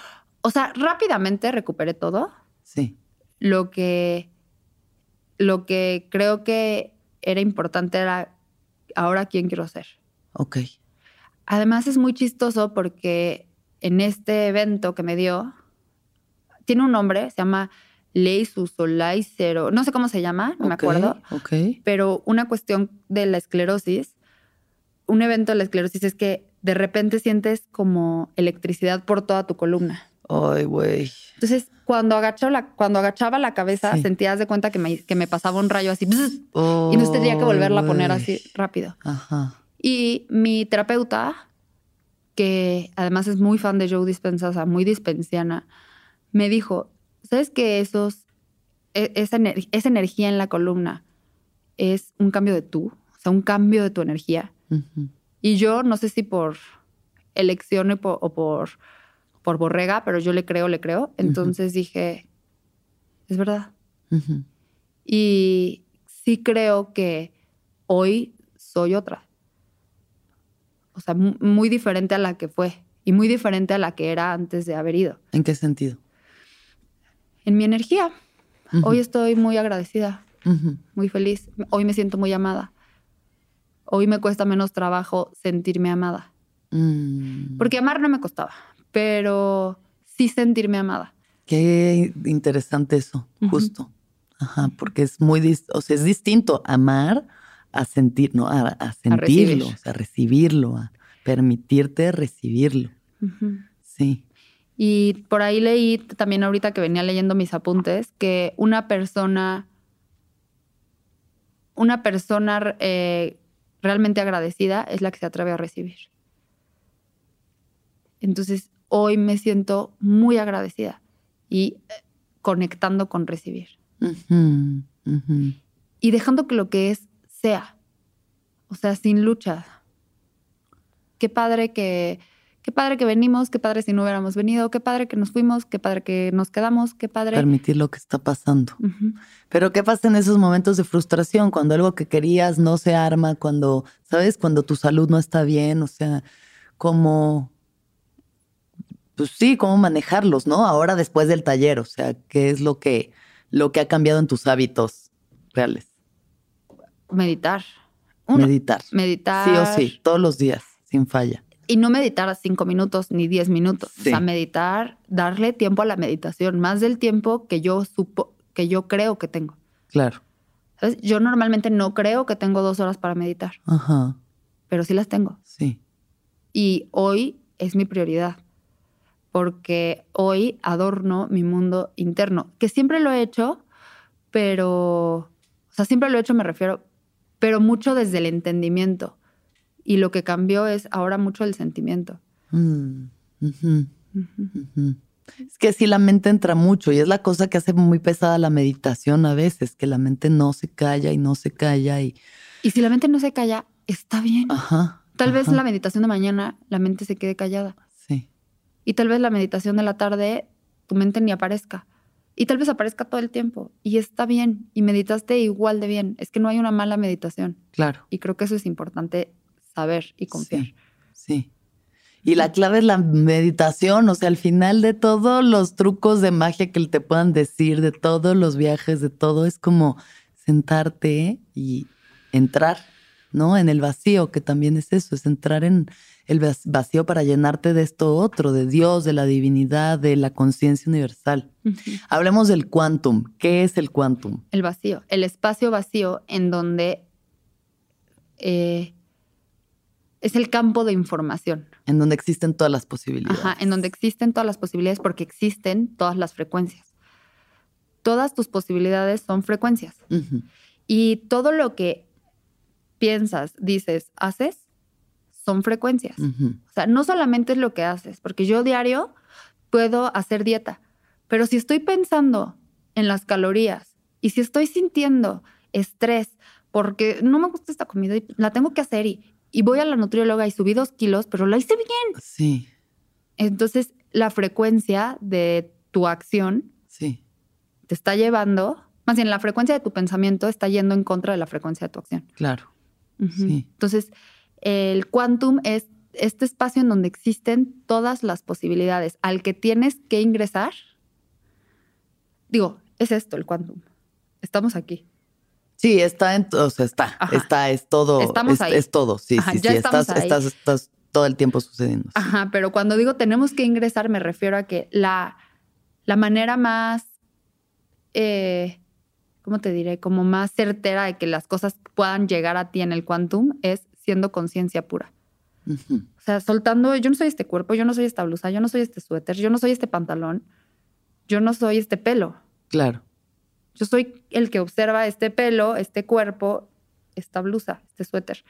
O sea, rápidamente recuperé todo. sí. Lo que lo que creo que era importante era ahora quién quiero ser. Ok. Además es muy chistoso porque en este evento que me dio, tiene un nombre, se llama Ley Cero, no sé cómo se llama, no me acuerdo. Ok. Pero una cuestión de la esclerosis, un evento de la esclerosis es que de repente sientes como electricidad por toda tu columna. Ay, güey. Entonces, cuando, agachaba la, cuando agachaba la cabeza, sentías de cuenta que me, que me pasaba un rayo así. y no tendría que volverla a poner así rápido. Ajá. Y mi terapeuta, que además es muy fan de Joe Dispenza, o sea, muy dispensiana, me dijo, ¿sabes que esos, e, esa, esa, energía en la columna es un cambio de tú? O sea, un cambio de tu energía. Y yo no sé si por elección o por por borrega, pero yo le creo, le creo. Entonces dije, es verdad. Y sí creo que hoy soy otra. O sea, muy diferente a la que fue y muy diferente a la que era antes de haber ido. ¿En qué sentido? En mi energía. Hoy estoy muy agradecida, muy feliz. Hoy me siento muy amada. Hoy me cuesta menos trabajo sentirme amada. Mm. Porque amar no me costaba pero sí sentirme amada. Qué interesante eso, justo. Ajá, porque es muy, o sea, es distinto amar a sentir, ¿no? A, sentirlo, a, recibirlo, a permitirte recibirlo. Sí. Y por ahí leí también ahorita que venía leyendo mis apuntes que una persona, una persona eh, realmente agradecida es la que se atreve a recibir. Entonces, hoy me siento muy agradecida y eh, conectando con recibir. Y dejando que lo que es sea. O sea, sin lucha. Qué padre que, qué padre que venimos, qué padre si no hubiéramos venido, qué padre que nos fuimos, qué padre que nos quedamos, qué padre. Permitir lo que está pasando. Pero ¿qué pasa en esos momentos de frustración? Cuando algo que querías no se arma, cuando, ¿sabes? Cuando tu salud no está bien, o sea, como pues sí, cómo manejarlos, ¿no? Ahora después del taller, o sea, ¿qué es lo que, lo que ha cambiado en tus hábitos reales? Meditar. meditar. Meditar. Sí o sí, todos los días, sin falla. Y no meditar a cinco minutos ni diez minutos. O sea, meditar, darle tiempo a la meditación, más del tiempo que yo supo, que yo creo que tengo. Claro. ¿Sabes? Yo normalmente no creo que tengo dos horas para meditar. Ajá. Pero sí las tengo. Sí. Y hoy es mi prioridad porque hoy adorno mi mundo interno, que siempre lo he hecho, pero, o sea, siempre lo he hecho, me refiero, pero mucho desde el entendimiento. Y lo que cambió es ahora mucho el sentimiento. Mm, es que sí, la mente entra mucho y es la cosa que hace muy pesada la meditación a veces, que la mente no se calla y no se calla. Y, y si la mente no se calla, está bien. Ajá. Tal vez la meditación de mañana la mente se quede callada. Y tal vez la meditación de la tarde, tu mente ni aparezca. Y tal vez aparezca todo el tiempo. Y está bien. Y meditaste igual de bien. Es que no hay una mala meditación. Claro. Y creo que eso es importante saber y confiar. Sí. Y la clave es la meditación. O sea, al final de todos los trucos de magia que te puedan decir, de todos los viajes, de todo, es como sentarte y entrar, ¿no? En el vacío, que también es eso, es entrar en, el vacío para llenarte de esto otro, de Dios, de la divinidad, de la conciencia universal. Hablemos del quantum. ¿Qué es el quantum? El vacío, el espacio vacío en donde eh, es el campo de información. En donde existen todas las posibilidades. Ajá, en donde existen todas las posibilidades porque existen todas las frecuencias. Todas tus posibilidades son frecuencias. Y todo lo que piensas, dices, haces, son frecuencias. O sea, no solamente es lo que haces, porque yo diario puedo hacer dieta, pero si estoy pensando en las calorías y si estoy sintiendo estrés porque no me gusta esta comida y la tengo que hacer y, y voy a la nutrióloga y subí dos kilos, pero la hice bien. Sí. Entonces, la frecuencia de tu acción sí. te está llevando, más bien la frecuencia de tu pensamiento está yendo en contra de la frecuencia de tu acción. Claro. sí. Entonces, el quantum es este espacio en donde existen todas las posibilidades al que tienes que ingresar. Digo, es esto el quantum. Estamos aquí. Sí, está en, o sea, está, está, es todo. Estamos es, ahí. es todo, sí, sí, sí. Estás, estás, estás, todo el tiempo sucediendo. Ajá, pero cuando digo tenemos que ingresar, me refiero a que la, la manera más, eh, ¿cómo te diré? Como más certera de que las cosas puedan llegar a ti en el quantum es siendo conciencia pura. O sea, soltando, yo no soy este cuerpo, yo no soy esta blusa, yo no soy este suéter, yo no soy este pantalón, yo no soy este pelo. Claro. Yo soy el que observa este pelo, este cuerpo, esta blusa, este suéter.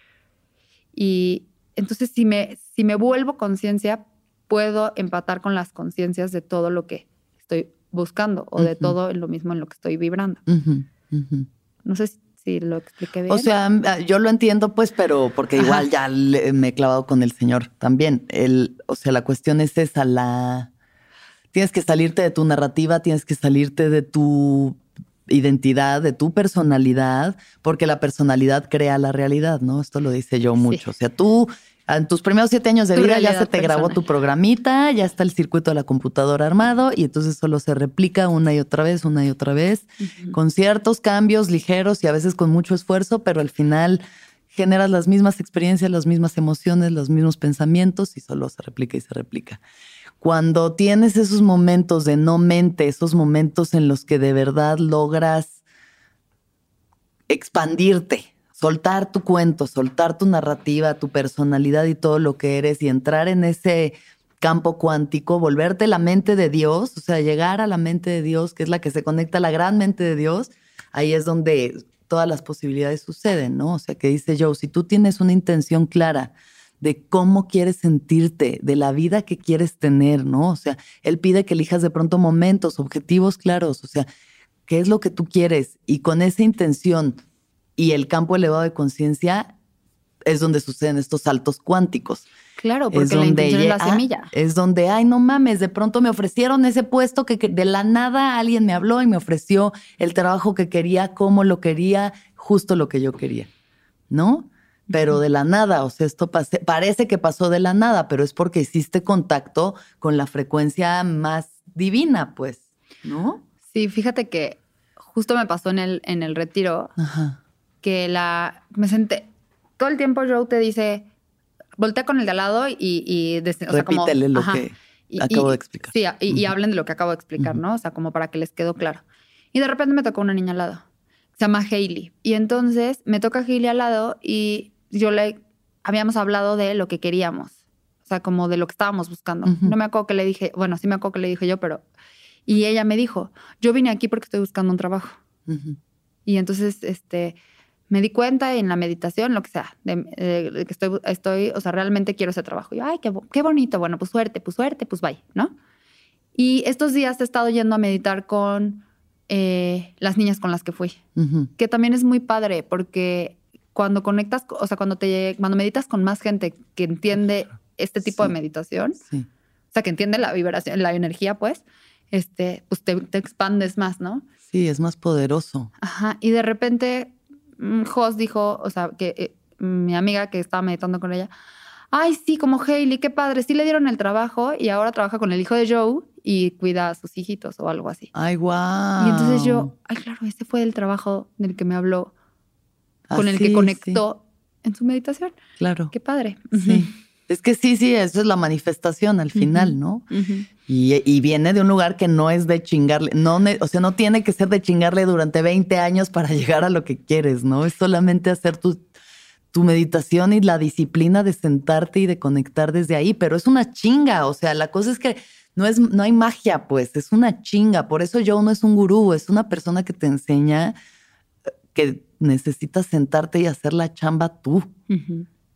Y entonces si me, si me vuelvo conciencia, puedo empatar con las conciencias de todo lo que estoy buscando o de todo lo mismo en lo que estoy vibrando. No sé si lo expliqué bien. O sea, ah, yo lo entiendo, pues, pero porque igual ya me he clavado con el Señor también. El, o sea, la cuestión es esa, la... Tienes que salirte de tu narrativa, tienes que salirte de tu identidad, de tu personalidad, porque la personalidad crea la realidad, ¿no? Esto lo dice yo mucho. O sea, tú en tus primeros siete años de vida ya se te grabó tu programita, ya está el circuito de la computadora armado y entonces solo se replica una y otra vez, una y otra vez, con ciertos cambios ligeros y a veces con mucho esfuerzo, pero al final generas las mismas experiencias, las mismas emociones, los mismos pensamientos y solo se replica y se replica. Cuando tienes esos momentos de no mente, esos momentos en los que de verdad logras expandirte, soltar tu cuento, soltar tu narrativa, tu personalidad y todo lo que eres y entrar en ese campo cuántico, volverte la mente de Dios, o sea, llegar a la mente de Dios, que es la que se conecta a la gran mente de Dios, ahí es donde todas las posibilidades suceden, ¿no? O sea, que dice Joe, si tú tienes una intención clara de cómo quieres sentirte, de la vida que quieres tener, ¿no? O sea, él pide que elijas de pronto momentos, objetivos claros, o sea, qué es lo que tú quieres y con esa intención y el campo elevado de conciencia es donde suceden estos saltos cuánticos. Claro, porque es la intención es la semilla. Es donde, ay, no mames, de pronto me ofrecieron ese puesto que, que de la nada alguien me habló y me ofreció el trabajo que quería, cómo lo quería, justo lo que yo quería, ¿no? Pero de la nada, o sea, esto parece que pasó de la nada, pero es porque hiciste contacto con la frecuencia más divina, pues, ¿no? Sí, fíjate que justo me pasó en el, en el retiro que la, me senté, todo el tiempo Joe te dice, voltea con el de al lado y, y o sea, como, lo que acabo de explicar. Sí, y, hablen de lo que acabo de explicar, ¿no? O sea, como para que les quedó claro. Y de repente me tocó una niña al lado. Se llama Hailey. Y entonces me toca Hailey al lado y yo le habíamos hablado de lo que queríamos, o sea, como de lo que estábamos buscando. No me acuerdo que le dije, bueno, sí me acuerdo que le dije yo, pero... Y ella me dijo, yo vine aquí porque estoy buscando un trabajo. Y entonces, este, me di cuenta en la meditación, lo que sea, de, que estoy, estoy, o sea, realmente quiero ese trabajo. Y yo, ay, qué, qué bonito, bueno, pues suerte, pues suerte, pues bye, ¿no? Y estos días he estado yendo a meditar con eh, las niñas con las que fui, que también es muy padre porque cuando conectas, o sea, cuando te cuando meditas con más gente que entiende este tipo de meditación, o sea, que entiende la vibración, la energía, pues, este, pues te, expandes más, ¿no? Sí, es más poderoso. Ajá. Y de repente, mm, Jos dijo, o sea, que eh, mi amiga que estaba meditando con ella, ay, sí, como Hailey, qué padre, sí le dieron el trabajo y ahora trabaja con el hijo de Joe y cuida a sus hijitos o algo así. Ay, guau. Y entonces yo, ay, claro, ese fue el trabajo del que me habló con el que conectó en su meditación. Claro. Qué padre. Sí. Es que sí, sí, eso es la manifestación al final, ¿no? y, viene de un lugar que no es de chingarle, no, o sea, no tiene que ser de chingarle durante 20 años para [laughs] llegar a lo que quieres, ¿no? Es solamente hacer tu, tu meditación y la disciplina de sentarte y de conectar desde ahí, pero es una chinga, o sea, la cosa es que no, es, no hay magia, pues, es una chinga, por eso yo no es un gurú, es una persona que te enseña que necesitas sentarte y hacer la chamba tú.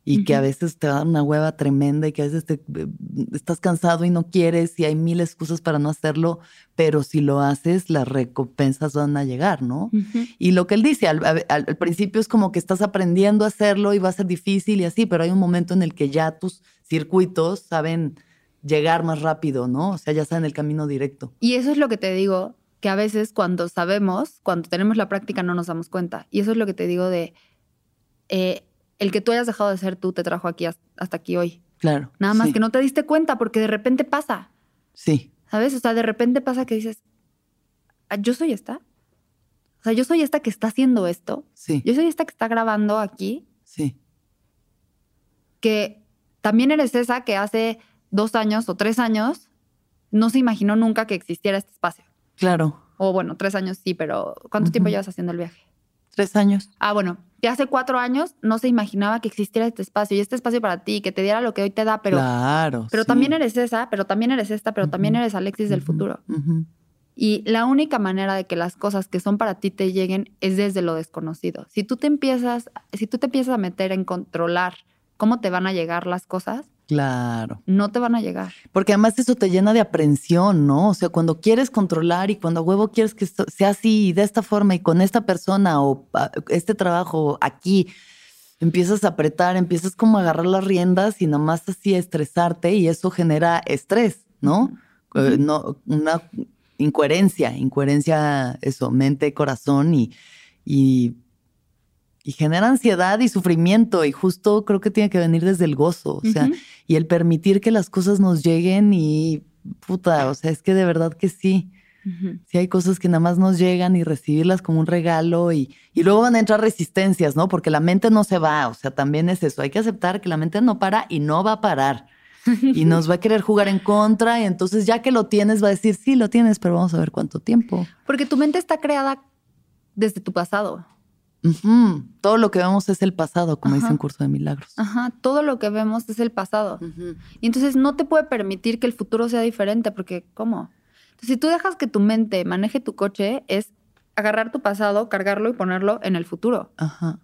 Y que a veces te da una hueva tremenda y que a veces te, eh, estás cansado y no quieres y hay mil excusas para no hacerlo, pero si lo haces, las recompensas van a llegar, ¿no? Y lo que él dice, al, al, principio es como que estás aprendiendo a hacerlo y va a ser difícil y así, pero hay un momento en el que ya tus circuitos saben llegar más rápido, ¿no? O sea, ya están en el camino directo. Y eso es lo que te digo, que a veces cuando sabemos, cuando tenemos la práctica no nos damos cuenta. Y eso es lo que te digo de eh, el que tú hayas dejado de ser tú te trajo aquí hasta aquí hoy. Claro. Nada más que no te diste cuenta porque de repente pasa. Sí. ¿Sabes? O sea, de repente pasa que dices, ah, yo soy esta. O sea, yo soy esta que está haciendo esto. Sí. Yo soy esta que está grabando aquí. Sí. Que también eres esa que hace dos años o tres años no se imaginó nunca que existiera este espacio. Claro. O bueno, tres años sí, pero ¿cuánto tiempo llevas haciendo el viaje? Tres años. Ah, bueno, que hace cuatro años no se imaginaba que existiera este espacio y este espacio para ti, que te diera lo que hoy te da, pero, claro, pero también eres esa, pero también eres esta, pero también eres Alexis del futuro. Y la única manera de que las cosas que son para ti te lleguen es desde lo desconocido. Si tú te empiezas, si tú te empiezas a meter en controlar cómo te van a llegar las cosas, Claro. No te van a llegar. Porque además eso te llena de aprensión, ¿no? O sea, cuando quieres controlar y cuando a huevo quieres que esto sea así, de esta forma y con esta persona o ah, este trabajo aquí, empiezas a apretar, empiezas como a agarrar las riendas y nomás así a estresarte y eso genera estrés, ¿no? Eh, no una incoherencia, incoherencia, eso, mente, corazón y, y y genera ansiedad y sufrimiento y justo creo que tiene que venir desde el gozo, o sea, y el permitir que las cosas nos lleguen y puta, o sea, es que de verdad que sí. Sí hay cosas que nada más nos llegan y recibirlas como un regalo y, y luego van a entrar resistencias, ¿no? Porque la mente no se va, o sea, también es eso, hay que aceptar que la mente no para y no va a parar. y nos va a querer jugar en contra y entonces ya que lo tienes va a decir, sí, lo tienes, pero vamos a ver cuánto tiempo. Porque tu mente está creada desde tu pasado. Todo lo que vemos es el pasado, como dice un curso de milagros. Ajá, todo lo que vemos es el pasado. Y entonces no te puede permitir que el futuro sea diferente, porque ¿cómo? si tú dejas que tu mente maneje tu coche, es agarrar tu pasado, cargarlo y ponerlo en el futuro. Ajá.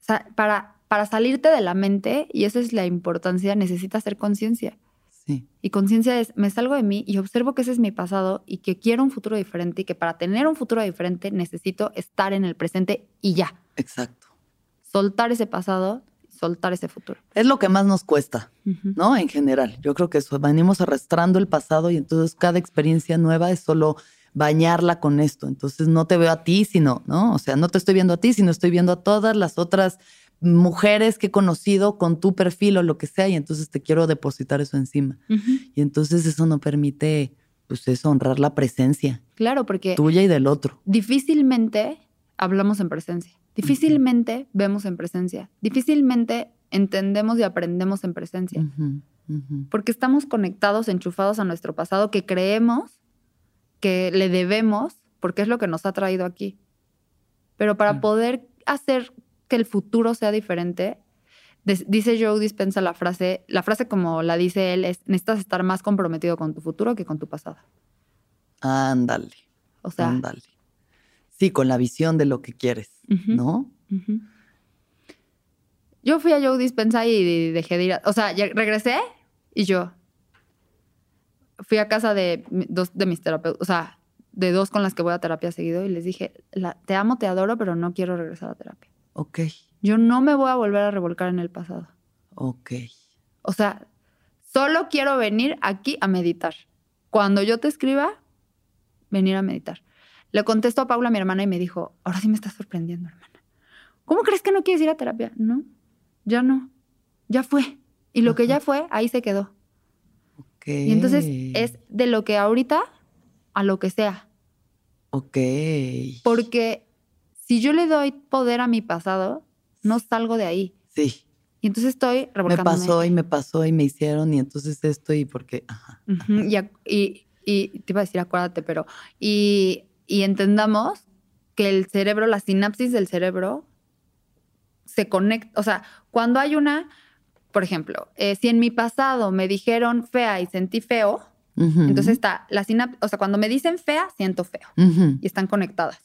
O sea, para, para salirte de la mente, y esa es la importancia, necesitas hacer conciencia. Y conciencia es, me salgo de mí y observo que ese es mi pasado y que quiero un futuro diferente y que para tener un futuro diferente necesito estar en el presente y ya. Exacto. Soltar ese pasado, soltar ese futuro. Es lo que más nos cuesta, ¿no? En general. Yo creo que eso, venimos arrastrando el pasado y entonces cada experiencia nueva es solo bañarla con esto. Entonces no te veo a ti, sino, ¿no? O sea, no te estoy viendo a ti, sino estoy viendo a todas las otras mujeres que he conocido con tu perfil o lo que sea, y entonces te quiero depositar eso encima. Y entonces eso no permite, pues eso, honrar la presencia. Claro, porque... Tuya y del otro. Difícilmente hablamos en presencia. Difícilmente vemos en presencia. Difícilmente entendemos y aprendemos en presencia. Porque estamos conectados, enchufados a nuestro pasado que creemos que le debemos porque es lo que nos ha traído aquí. Pero para poder hacer que el futuro sea diferente, dice Joe Dispensa la frase, la frase como la dice él es, necesitas estar más comprometido con tu futuro que con tu pasado. Ándale. O sea. Ándale. Sí, con la visión de lo que quieres, ¿no? Yo fui a Joe Dispensa y dejé de ir, o sea, regresé y yo fui a casa de dos de mis terapeutas, o sea, de dos con las que voy a terapia seguido y les dije, te amo, te adoro, pero no quiero regresar a terapia. Ok. Yo no me voy a volver a revolcar en el pasado. Ok. O sea, solo quiero venir aquí a meditar. Cuando yo te escriba, venir a meditar. Le contesto a Paula, mi hermana, y me dijo, ahora sí me estás sorprendiendo, hermana. ¿Cómo crees que no quieres ir a terapia? No, ya no. Ya fue. Y lo que ya fue, ahí se quedó. Ok. Y entonces es de lo que ahorita a lo que sea. Ok. Porque si yo le doy poder a mi pasado, no salgo de ahí. Sí. Y entonces estoy Me pasó y me pasó y me hicieron y entonces esto y porque... Ajá, Y, y, te iba a decir, acuérdate, pero... Y, y entendamos que el cerebro, la sinapsis del cerebro se conecta, o sea, cuando hay una, por ejemplo, eh, si en mi pasado me dijeron fea y sentí feo, entonces está la sinapsis, o sea, cuando me dicen fea, siento feo y están conectadas.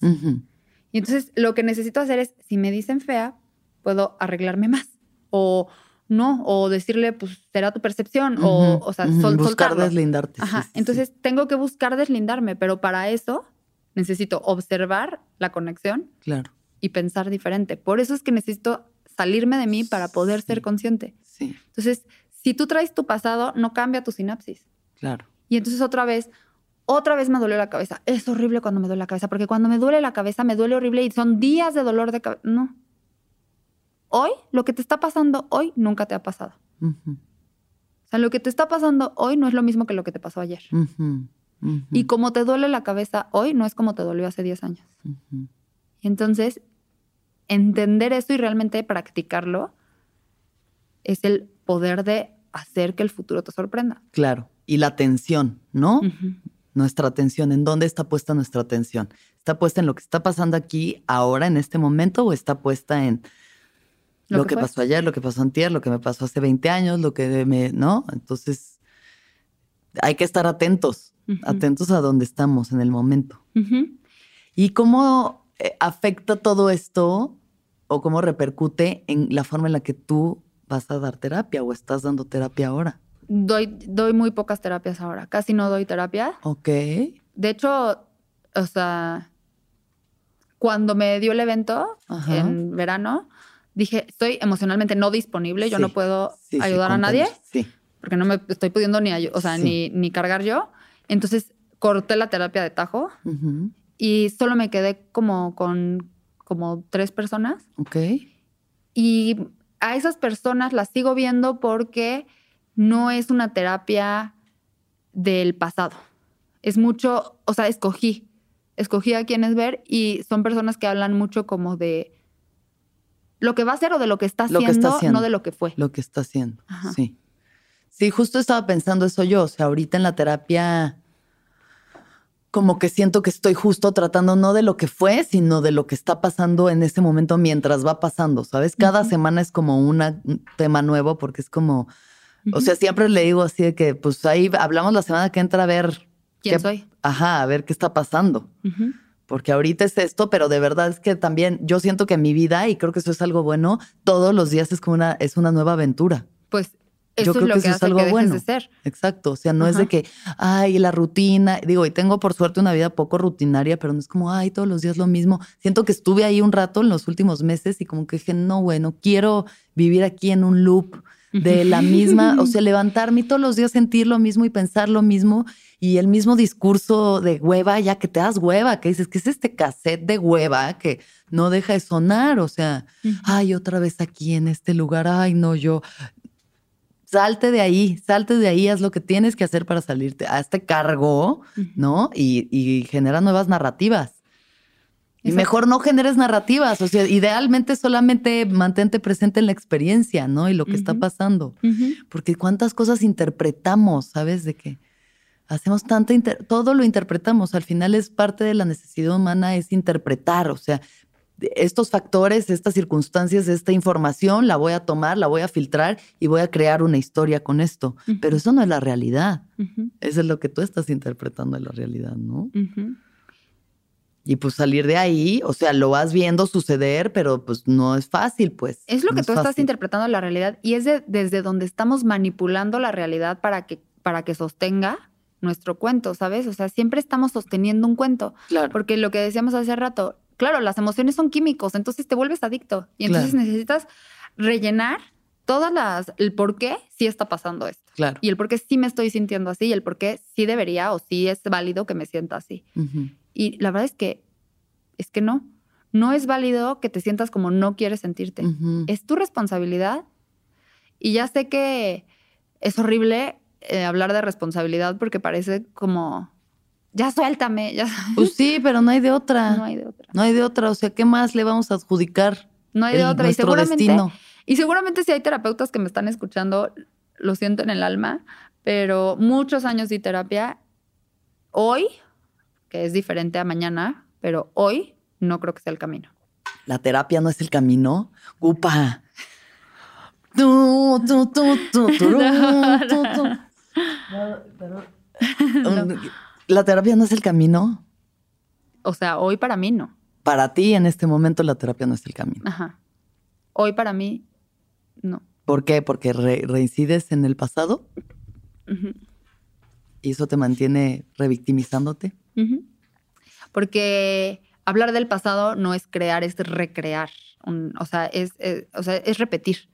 Y entonces lo que necesito hacer es, si me dicen fea, puedo arreglarme más. O no, o decirle, pues será tu percepción, o, o sea, buscar deslindarte. Ajá. entonces tengo que buscar deslindarme, pero para eso necesito observar la conexión claro. y pensar diferente. Por eso es que necesito salirme de mí para poder ser consciente. Sí. Entonces, si tú traes tu pasado, no cambia tu sinapsis. Claro. Y entonces otra vez, otra vez me dolió la cabeza. Es horrible cuando me duele la cabeza, porque cuando me duele la cabeza me duele horrible y son días de dolor de cabeza. No. Hoy, lo que te está pasando hoy nunca te ha pasado. O sea, lo que te está pasando hoy no es lo mismo que lo que te pasó ayer. Y como te duele la cabeza hoy, no es como te dolió hace 10 años. Y entonces, entender eso y realmente practicarlo es el poder de hacer que el futuro te sorprenda. Claro. Y la atención, ¿no? Nuestra atención, ¿en dónde está puesta nuestra atención? ¿Está puesta en lo que está pasando aquí, ahora, en este momento, o está puesta en lo, que, pasó ayer, lo que pasó antier, lo que me pasó hace 20 años, lo que me, ¿no? Entonces, hay que estar atentos, atentos a dónde estamos en el momento. ¿Y cómo eh, afecta todo esto o cómo repercute en la forma en la que tú vas a dar terapia o estás dando terapia ahora? Doy, doy muy pocas terapias ahora, casi no doy terapia. Ok. De hecho, o sea, cuando me dio el evento en verano, dije, estoy emocionalmente no disponible, yo no puedo ayudar a nadie. Sí. Porque no me estoy pudiendo ni, o sea, ni, ni, cargar yo. Entonces corté la terapia de tajo y solo me quedé como con como tres personas. Ok. Y a esas personas las sigo viendo porque no es una terapia del pasado. Es mucho, o sea, escogí, escogí a quienes ver y son personas que hablan mucho como de lo que va a ser o de lo que está, haciendo, no de lo que fue. Lo que está haciendo, sí. Sí, justo estaba pensando eso yo, o sea, ahorita en la terapia como que siento que estoy justo tratando no de lo que fue, sino de lo que está pasando en ese momento mientras va pasando, ¿sabes? Cada semana es como un tema nuevo porque es como, o sea, siempre le digo así de que, pues ahí hablamos la semana que entra a ver. ¿Quién soy? Ajá, a ver qué está pasando. Porque ahorita es esto, pero de verdad es que también yo siento que mi vida, y creo que eso es algo bueno, todos los días es como una, es una nueva aventura. Pues eso es lo que, es algo bueno. de ser. Exacto. O sea, no es de que, ay, la rutina. Digo, y tengo por suerte una vida poco rutinaria, pero no es como, ay, todos los días lo mismo. Siento que estuve ahí un rato en los últimos meses y como que dije, no, bueno, quiero vivir aquí en un loop de la misma, o sea, levantarme y todos los días sentir lo mismo y pensar lo mismo y el mismo discurso de hueva, ya que te das hueva, que dices, que es este cassette de hueva que no deja de sonar? O sea, ay, otra vez aquí en este lugar, ay, no, yo, salte de ahí, salte de ahí, haz lo que tienes que hacer para salirte a este cargo, ¿no? Y, genera nuevas narrativas. Y mejor no generes narrativas, o sea, idealmente solamente mantente presente en la experiencia, ¿no? Y lo que está pasando. Porque cuántas cosas interpretamos, ¿sabes? De que hacemos tanta, todo lo interpretamos, al final es parte de la necesidad humana, es interpretar, o sea, estos factores, estas circunstancias, esta información, la voy a tomar, la voy a filtrar y voy a crear una historia con esto. Pero eso no es la realidad. Eso es lo que tú estás interpretando de la realidad, ¿no? Y pues salir de ahí, o sea, lo vas viendo suceder, pero pues no es fácil, pues. Es lo que tú estás interpretando de la realidad y es desde donde estamos manipulando la realidad para que, para que sostenga nuestro cuento, ¿sabes? O sea, siempre estamos sosteniendo un cuento. Claro. Porque lo que decíamos hace rato, claro, las emociones son químicos, entonces te vuelves adicto y entonces necesitas rellenar todas las, el por qué sí está pasando esto. Claro. Y el por qué sí me estoy sintiendo así y el por qué sí debería o sí es válido que me sienta así. Y la verdad es que, es que no. No es válido que te sientas como no quieres sentirte. Es tu responsabilidad. Y ya sé que es horrible eh, hablar de responsabilidad porque parece como ya suéltame, ya Pues sí, pero no hay de otra. No hay de otra. No hay de otra. O sea, ¿qué más le vamos a adjudicar? No hay de otra. y seguramente, Y seguramente si hay terapeutas que me están escuchando, lo siento en el alma, pero muchos años de terapia, hoy, que es diferente a mañana, pero hoy no creo que sea el camino. La terapia no es el camino. Upa. Tú, tú, tú, tú, tú, ¿La terapia no es el camino? O sea, hoy para mí no. Para ti en este momento la terapia no es el camino. Ajá. Hoy para mí no. ¿Por qué? Porque reincides en el pasado. ¿Y eso te mantiene revictimizándote? Porque hablar del pasado no es crear, es recrear. o, sea, es, o sea, es repetir.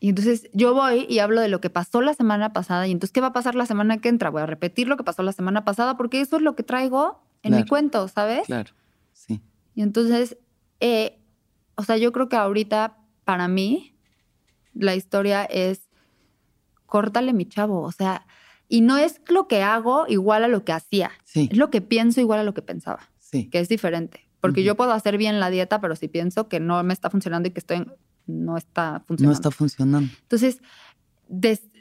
Y entonces yo voy y hablo de lo que pasó la semana pasada y entonces, ¿qué va a pasar la semana que entra? Voy a repetir lo que pasó la semana pasada porque eso es lo que traigo en mi cuento, ¿sabes? Claro, sí. Y entonces, eh, o sea, yo creo que ahorita para mí la historia es, córtale mi chavo, o sea, y no es lo que hago igual a lo que hacía, sí. es lo que pienso igual a lo que pensaba, sí. que es diferente. Porque yo puedo hacer bien la dieta, pero si pienso que no me está funcionando y que estoy no está funcionando. No está funcionando. Entonces,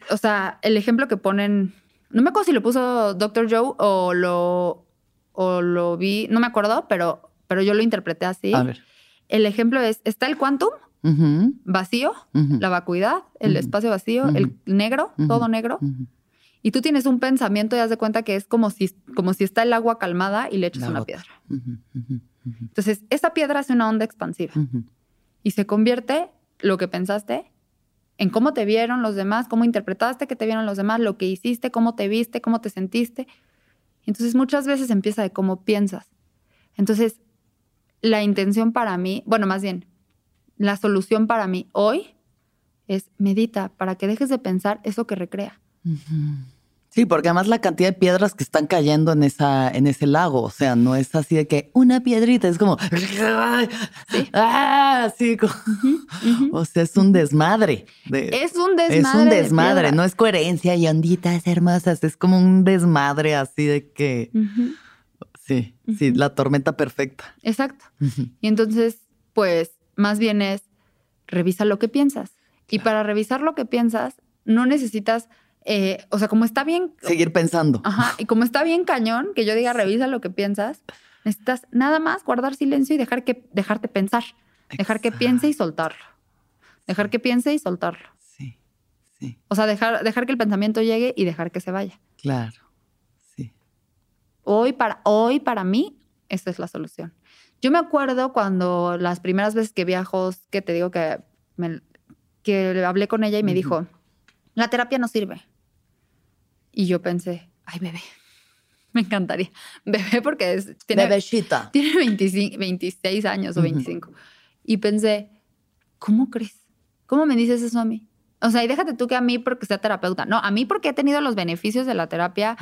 o sea, el ejemplo que ponen, no me acuerdo si lo puso Dr. Joe o lo, o lo vi, no me acuerdo, pero, pero yo lo interpreté así. A ver. El ejemplo es, está el quantum, vacío, la vacuidad, el espacio vacío, el negro, todo negro. Y tú tienes un pensamiento y das de cuenta que es como si, como si está el agua calmada y le echas una piedra. Entonces, esa piedra hace una onda expansiva y se convierte lo que pensaste en cómo te vieron los demás, cómo interpretaste que te vieron los demás, lo que hiciste, cómo te viste, cómo te sentiste. Entonces muchas veces empieza de cómo piensas. Entonces, la intención para mí, bueno, más bien, la solución para mí hoy es medita para que dejes de pensar eso que recrea. Sí, porque además la cantidad de piedras que están cayendo en esa, en ese lago, o sea, no es así de que una piedrita, es como, ¿Sí? ah, o sea, es un desmadre. es un desmadre. Es un desmadre, no es coherencia y onditas hermosas, es como un desmadre así de que, sí, sí, la tormenta perfecta. Exacto. Y entonces, pues, más bien es, revisa lo que piensas. Y para revisar lo que piensas, no necesitas eh, o sea, como está bien. Seguir pensando. Ajá. Y como está bien cañón, que yo diga, revisa lo que piensas, necesitas nada más guardar silencio y dejar que, dejarte pensar. Dejar que piense y soltarlo. Dejar que piense y soltarlo. Sí, sí. O sea, dejar, dejar que el pensamiento llegue y dejar que se vaya. Claro. Sí. Hoy para, hoy para mí, esta es la solución. Yo me acuerdo cuando las primeras veces que viajo, que te digo que, que hablé con ella y me dijo, la terapia no sirve. Y yo pensé, ay, bebé, [laughs] me encantaría. [laughs] Bebé porque es, tiene, Bebecita. [laughs] tiene 26 años o 25. Y pensé, ¿cómo crees? ¿Cómo me dices eso a mí? O sea, y déjate tú que a mí porque sea terapeuta. No, a mí porque he tenido los beneficios de la terapia.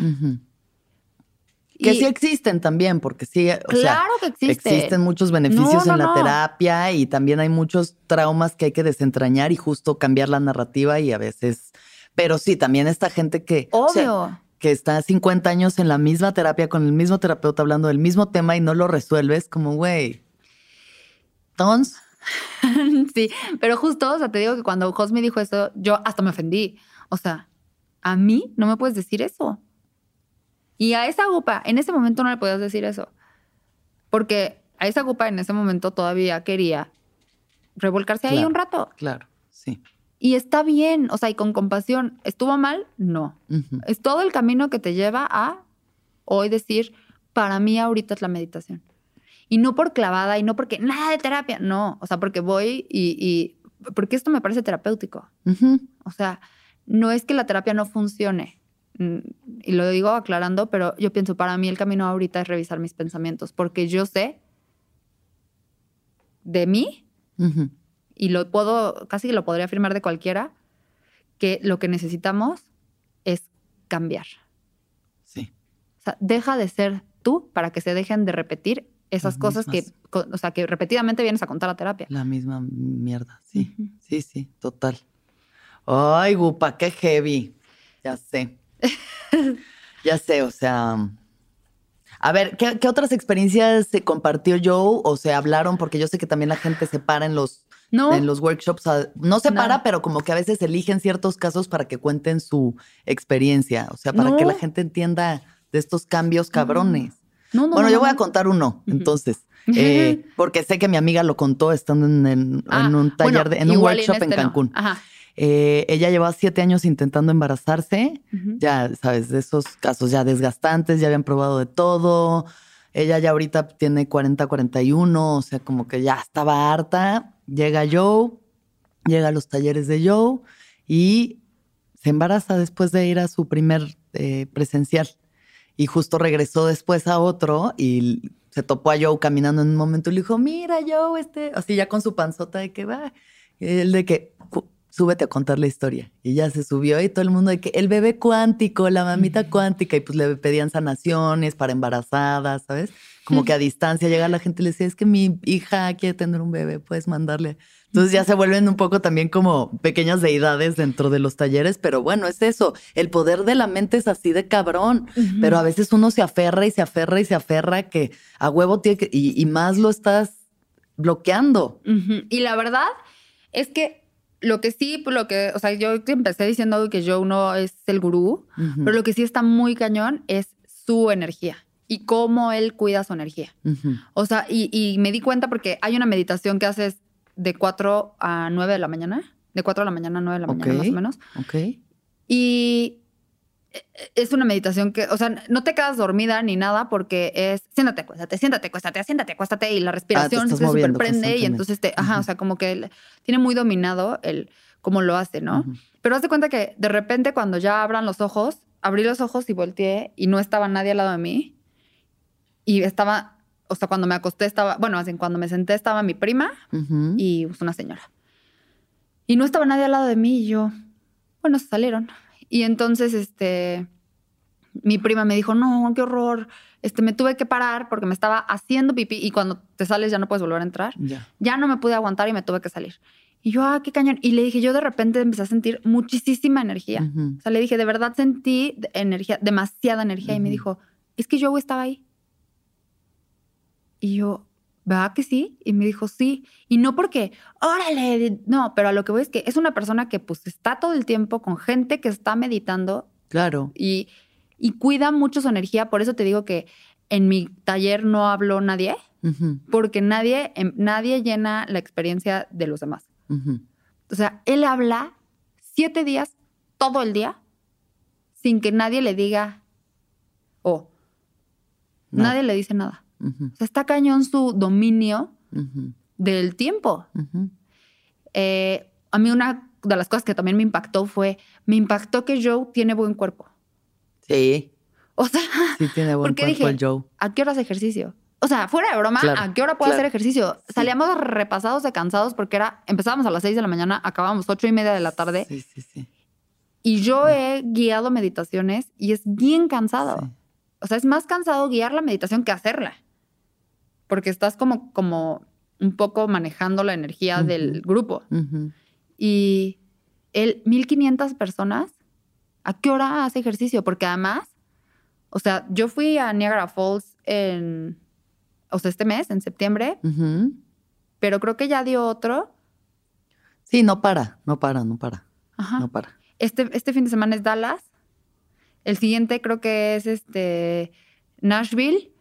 Que sí existen también, porque sí. claro que existen. Existen muchos beneficios en la terapia y también hay muchos traumas que hay que desentrañar y justo cambiar la narrativa y a veces pero sí, también esta gente que. Obvio. que está 50 años en la misma terapia con el mismo terapeuta hablando del mismo tema y no lo resuelves, como, güey. Entonces. [laughs] sí, pero justo, o sea, te digo que cuando Cosme dijo eso, yo hasta me ofendí. O sea, a mí no me puedes decir eso. Y a esa gupa, en ese momento no le podías decir eso. Porque a esa gupa en ese momento todavía quería revolcarse ahí un rato. Claro, sí. Y está bien, o sea, y con compasión. ¿Estuvo mal? No. Es todo el camino que te lleva a hoy decir, para mí ahorita es la meditación. Y no por clavada y no porque nada de terapia, no. O sea, porque voy y, porque esto me parece terapéutico. O sea, no es que la terapia no funcione. Mm, y lo digo aclarando, pero yo pienso, para mí el camino ahorita es revisar mis pensamientos, porque yo sé de mí y lo puedo, casi lo podría afirmar de cualquiera, que lo que necesitamos es cambiar. Sí. O sea, deja de ser tú para que se dejen de repetir esas cosas que, o sea, que repetidamente vienes a contar a terapia. La misma mierda, sí. Sí, sí, total. Ay, Gupa, qué heavy. Ya sé. [laughs] ya sé, o sea. A ver, ¿qué, ¿qué, otras experiencias se compartió Joe o se hablaron? Porque yo sé que también la gente se para en los no. En los workshops no se para, pero como que a veces eligen ciertos casos para que cuenten su experiencia, o sea, para que la gente entienda de estos cambios cabrones. No, no, bueno, yo voy a contar uno, entonces, [laughs] eh, porque sé que mi amiga lo contó estando en, ah, un taller, en un workshop en, este Cancún. Eh, ella llevaba siete años intentando embarazarse, ya sabes, de esos casos ya desgastantes, ya habían probado de todo. Ella ya ahorita tiene 40, 41, o sea, como que ya estaba harta Llega Joe, llega a los talleres de Joe y se embaraza después de ir a su primer eh, presencial. Y justo regresó después a otro y se topó a Joe caminando en un momento y le dijo, mira Joe, este, así ya con su panzota de que va, el de que súbete a contar la historia. Y ya se subió y todo el mundo de que el bebé cuántico, la mamita cuántica, y pues le pedían sanaciones para embarazadas, ¿sabes? Como que a distancia llega la gente y le decía, es que mi hija quiere tener un bebé, puedes mandarle. Entonces ya se vuelven un poco también como pequeñas deidades dentro de los talleres, pero bueno, es eso. El poder de la mente es así de cabrón, pero a veces uno se aferra y se aferra y se aferra que a huevo tiene que, y, más lo estás bloqueando. Y la verdad es que lo que sí, pues lo que, o sea, yo empecé diciendo que Joe no es el gurú, pero lo que sí está muy cañón es su energía y cómo él cuida su energía. O sea, y, me di cuenta porque hay una meditación que haces de 4 a 9 de la mañana, de 4 de la mañana a 9 de la mañana más o menos. Ok. Y e, es una meditación que, o sea, no te quedas dormida ni nada porque es siéntate, cuéstate, siéntate, cuéstate, siéntate, cuéstate y la respiración ah, se superprende y entonces te, ajá, o sea, como que tiene muy dominado el cómo lo hace, ¿no? Pero haz de cuenta que de repente cuando ya abran los ojos, abrí los ojos y volteé y no estaba nadie al lado de mí y estaba, o sea, cuando me acosté estaba, bueno, así cuando me senté estaba mi prima y una señora. Y no estaba nadie al lado de mí y yo, bueno, se salieron. Y entonces, este, mi prima me dijo, no, qué horror. Este, me tuve que parar porque me estaba haciendo pipí y cuando te sales ya no puedes volver a entrar. Ya no me pude aguantar y me tuve que salir. Y yo, ah, qué cañón. Y le dije, yo de repente empecé a sentir muchísima energía. O sea, le dije, de verdad sentí energía, demasiada energía. Y me dijo, es que yo estaba ahí. Y yo, ¿verdad que sí? Y me dijo, sí. Y no porque, órale, no, pero a lo que voy es que es una persona que pues está todo el tiempo con gente que está meditando. Claro. Y, y cuida mucho su energía. Por eso te digo que en mi taller no habló nadie, porque nadie, em, nadie llena la experiencia de los demás. O sea, él habla siete días, todo el día, sin que nadie le diga, oh, nadie le dice nada. O sea, está cañón su dominio del tiempo. Eh, a mí una de las cosas que también me impactó fue, me impactó que Joe tiene buen cuerpo. Sí. O sea, sí tiene buen cuerpo el Joe. ¿A qué hora hace ejercicio? O sea, fuera de broma, ¿a qué hora puedo hacer ejercicio? Salíamos repasados de cansados porque era, empezábamos a las seis de la mañana, acabábamos ocho y media de la tarde. Sí, sí, sí. Y yo he guiado meditaciones y es bien cansado. O sea, es más cansado guiar la meditación que hacerla porque estás como, como un poco manejando la energía del grupo. Y el 1500 personas, ¿a qué hora hace ejercicio? Porque además, o sea, yo fui a Niagara Falls en, o sea, este mes, en septiembre, pero creo que ya dio otro. Sí, no para, no para, no para. Ajá. No para. Este, este fin de semana es Dallas. El siguiente creo que es este Nashville.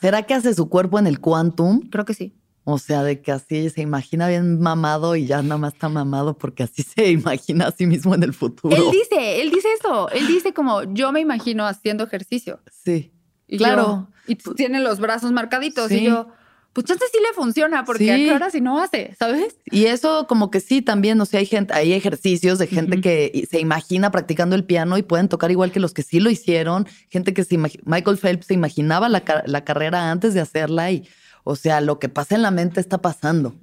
¿Será que hace su cuerpo en el quantum? Creo que sí. O sea, de que así se imagina bien mamado y ya nada más está mamado porque así se imagina a sí mismo en el futuro. Él dice, él dice eso. Él dice como, yo me imagino haciendo ejercicio. Sí. claro. y tiene los brazos marcaditos. Y yo, pues chance sí le funciona, porque a qué hora si no hace, ¿sabes? Y eso como que sí también, o sea, hay gente, hay ejercicios de gente que se imagina practicando el piano y pueden tocar igual que los que sí lo hicieron, gente que se Michael Phelps se imaginaba la, la, carrera antes de hacerla y, o sea, lo que pasa en la mente está pasando,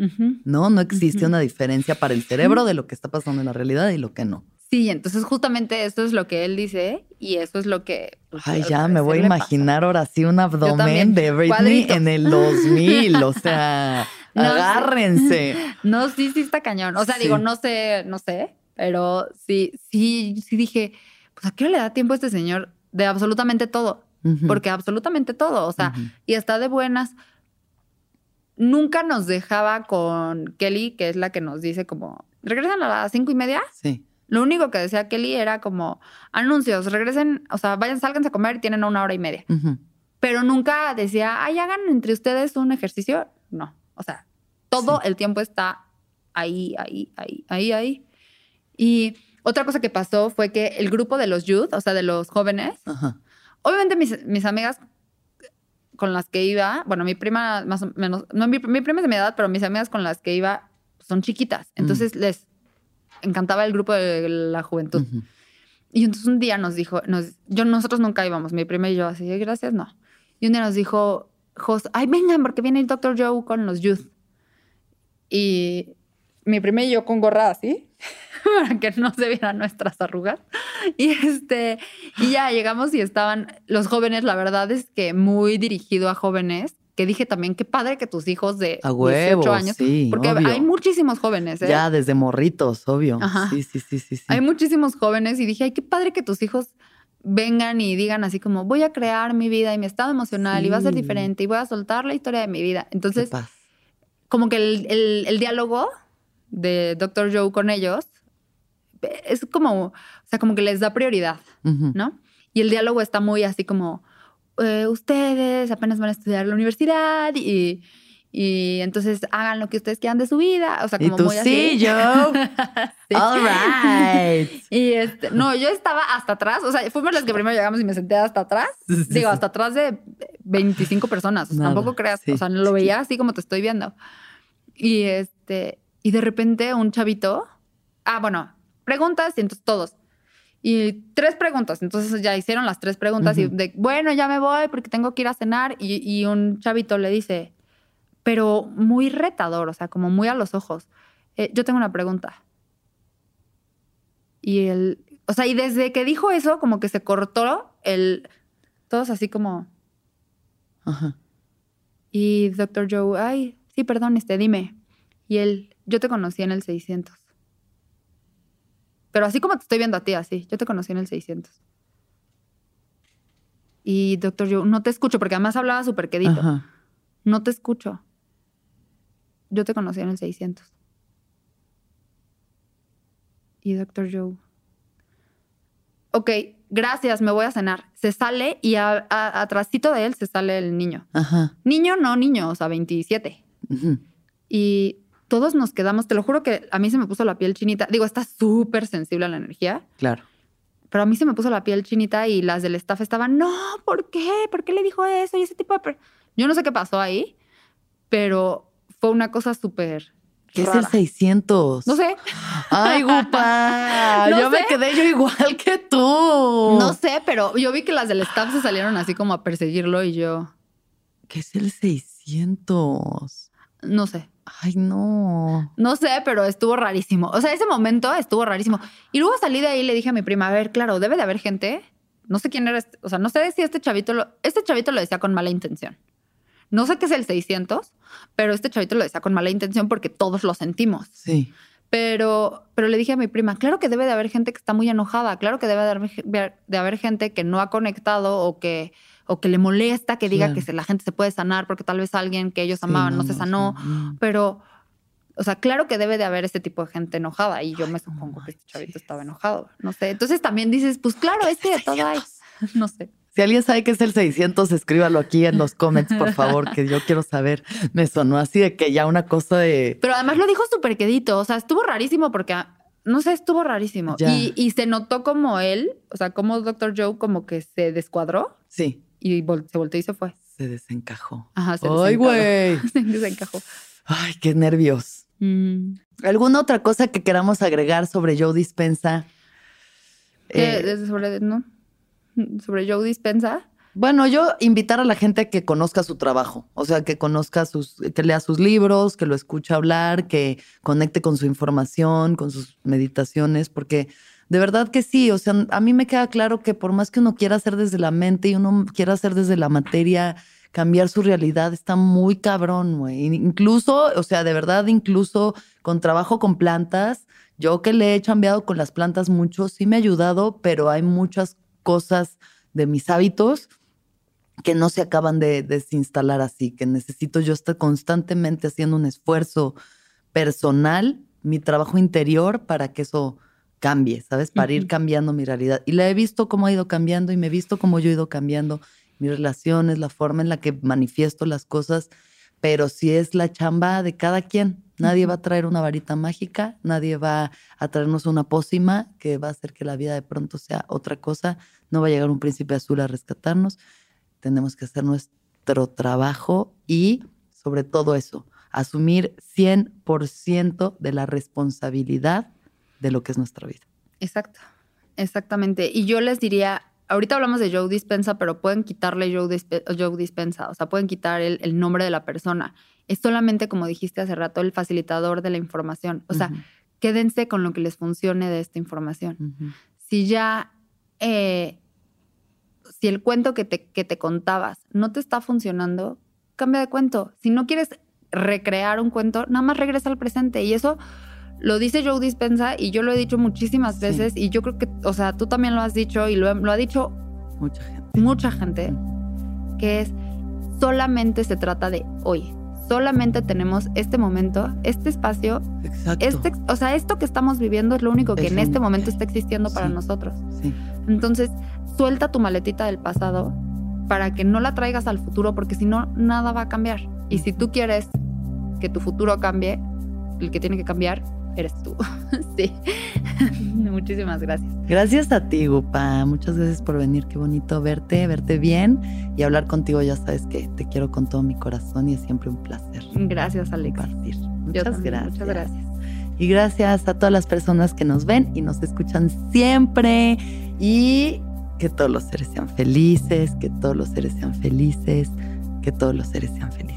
¿no? No existe una diferencia para el cerebro de lo que está pasando en la realidad y lo que no. Sí, entonces justamente esto es lo que él dice y eso es lo que... Ay, ya me voy a imaginar ahora sí un abdomen de Britney en el 2000, o sea, [laughs] agárrense. [laughs] No, sí, sí está cañón. O sea, digo, no sé, no sé, pero sí, sí, sí dije, pues a qué le da tiempo a este señor de absolutamente todo, porque absolutamente todo, o sea, y está de buenas. Nunca nos dejaba con Kelly, que es la que nos dice como, ¿regresan a las cinco y media? Sí lo único que decía Kelly era como anuncios, regresen, o sea, vayan, salgan a comer y tienen una hora y media. Pero nunca decía, ay, hagan entre ustedes un ejercicio. No, o sea, todo el tiempo está ahí, ahí, ahí, ahí, ahí. Y otra cosa que pasó fue que el grupo de los youth, o sea, de los jóvenes, obviamente mis, mis, amigas con las que iba, bueno, mi prima más o menos, no, mi, prima es de mi edad, pero mis amigas con las que iba son chiquitas. Entonces les encantaba el grupo de la juventud. Y entonces un día nos dijo, nos, yo, nosotros nunca íbamos, mi prima y yo, así, gracias, no. Y un día nos dijo, Jos, ay, vengan, porque viene el Dr. Joe con los youth. Y mi prima y yo con gorra así, [laughs] para que no se vieran nuestras arrugas. Y este, y ya llegamos y estaban los jóvenes, la verdad es que muy dirigido a jóvenes, que dije también, qué padre que tus hijos de A huevo, 18 años, sí, porque obvio. hay muchísimos jóvenes, ¿eh? Ya desde morritos, obvio. Ajá. Sí, sí, sí, sí, sí. Hay muchísimos jóvenes y dije, ay, qué padre que tus hijos vengan y digan así como, voy a crear mi vida y mi estado emocional y va a ser diferente y voy a soltar la historia de mi vida. Entonces, como que el, el- el diálogo de Dr. Joe con ellos es como, o sea, como que les da prioridad. ¿no? Y el diálogo está muy así como, eh, ustedes apenas van a estudiar la universidad y, y entonces hagan lo que ustedes quieran de su vida. O sea, Y como tú, muy sí, así. yo. [laughs] Sí. All right. [laughs] Y este, no, yo estaba hasta atrás, o sea, fuimos las que primero llegamos y me senté hasta atrás. Sí, sí, Digo, hasta atrás de 25 personas. O sea, Nada, tampoco creas, o sea, lo veía así como te estoy viendo. Y este, y de repente un chavito, ah, bueno, preguntas y entonces todos. Y tres preguntas, entonces ya hicieron las tres preguntas y de, bueno, ya me voy porque tengo que ir a cenar. Y, y un chavito le dice, pero muy retador, o sea, como muy a los ojos. "Eh, yo tengo una pregunta. Y él, o sea, y desde que dijo eso, como que se cortó el, todos así como, Ajá. y Dr. Joe, ay, sí, perdón, este, dime. Y él, yo te conocí en el 600. Pero así como te estoy viendo a ti, así, yo te conocí en el 600. Y Dr. Joe, no te escucho, porque además hablaba súper quedito. Ajá. No te escucho. Yo te conocí en el 600. Y Dr. Joe. Ok, gracias, me voy a cenar. Se sale y a, a- atrásito de él se sale el niño. Ajá. Niño, no niño, o sea, 27. Ujú. Y todos nos quedamos, te lo juro que a mí se me puso la piel chinita. Digo, está súper sensible a la energía, Claro. pero a mí se me puso la piel chinita y las del staff estaban, no, ¿por qué? ¿Por qué le dijo eso? Y ese tipo de... per-". Yo no sé qué pasó ahí, pero fue una cosa súper... ¿Qué es el rara. 600? No sé, Ay, gupa. [laughs] No yo me quedé yo igual que tú. no sé, pero yo vi que las del staff se salieron así como a perseguirlo y yo, ¿Qué es el 600? No sé. Ay, no. No sé, pero estuvo rarísimo. O sea, ese momento estuvo rarísimo. Y luego salí de ahí y le dije a mi prima, a ver, claro, debe de haber gente. No sé quién era, este- o sea, no sé si este chavito lo, este chavito lo decía con mala intención. No sé qué es el 600, pero este chavito lo decía con mala intención porque todos lo sentimos. Sí. Pero, pero le dije a mi prima, claro que debe de haber gente que está muy enojada, claro que debe de haber, de haber gente que no ha conectado o que, o que le molesta que diga Claro. que se- la gente se puede sanar porque tal vez alguien que ellos amaban no, se sanó. no. Pero, o sea, claro que debe de haber este tipo de gente enojada y yo me supongo que este chavito estaba enojado. No sé. Entonces también dices, pues claro, es que de todo hay. [laughs] No sé. Si alguien sabe qué es el 600, escríbalo aquí en los comments, por favor, que yo quiero saber. Me sonó así de que ya una cosa de... Pero además lo dijo súper quedito. O sea, estuvo rarísimo porque, ah, no sé, estuvo rarísimo. Y, y se notó como él, o sea, como Dr. Joe como que se descuadró Sí, y vol- se volteó y se fue. se desencajó. Ajá, se Ay, güey. [laughs] Se desencajó. Ay, qué nervios. Mm. ¿Alguna otra cosa que queramos agregar sobre Joe Dispensa? ¿Qué? Eh, ¿Desde sobre, no? Sobre Joe Dispensa. Bueno, yo invitar a la gente a que conozca su trabajo, o sea, que conozca sus, que lea sus libros, que lo escuche hablar, que conecte con su información, con sus meditaciones, porque de verdad que sí, o sea, a mí me queda claro que por más que uno quiera hacer desde la mente y uno quiera hacer desde la materia, cambiar su realidad está muy cabrón, güey. Incluso, o sea, de verdad, incluso con trabajo con plantas, yo que le he cambiado con las plantas mucho, sí me ha ayudado, pero hay muchas cosas de mis hábitos que no se acaban de desinstalar así, que necesito yo estar constantemente haciendo un esfuerzo personal, mi trabajo interior para que eso cambie, ¿sabes? Para ir cambiando mi realidad. Y la he visto cómo ha ido cambiando y me he visto cómo yo he ido cambiando mis relaciones, la forma en la que manifiesto las cosas, pero sí es la chamba de cada quien. Nadie va a traer una varita mágica, nadie va a traernos una pócima que va a hacer que la vida de pronto sea otra cosa. No va a llegar un príncipe azul a rescatarnos. Tenemos que hacer nuestro trabajo y, sobre todo eso, asumir 100% de la responsabilidad de lo que es nuestra vida. Exacto, exactamente. Y yo les diría, ahorita hablamos de Joe Dispensa, pero pueden quitarle Joe, Dispe- Joe Dispensa, o sea, pueden quitar el, el nombre de la persona. Es solamente, como dijiste hace rato, el facilitador de la información. O sea, quédense con lo que les funcione de esta información. Si ya, eh, si el cuento que te, que te contabas no te está funcionando, cambia de cuento. Si no quieres recrear un cuento, nada más regresa al presente. Y eso lo dice Joe Dispensa y yo lo he dicho muchísimas veces y yo creo que, o sea, tú también lo has dicho y lo, lo ha dicho mucha gente. Mucha gente, que es solamente se trata de hoy. Solamente tenemos este momento, este espacio. Exacto. Este, o sea, esto que estamos viviendo es lo único que en este momento está existiendo para nosotros. Sí. Entonces, suelta tu maletita del pasado para que no la traigas al futuro, porque si no, nada va a cambiar. Y si tú quieres que tu futuro cambie, el que tiene que cambiar eres tú. [laughs] sí. [laughs] Muchísimas gracias. Gracias a ti, Gupa. Muchas gracias por venir. Qué bonito verte, verte bien y hablar contigo. Ya sabes que te quiero con todo mi corazón y es siempre un placer. Gracias, Alex. Compartir. Muchas gracias. Muchas gracias. Y gracias a todas las personas que nos ven y nos escuchan siempre. Y que todos los seres sean felices, que todos los seres sean felices, que todos los seres sean felices.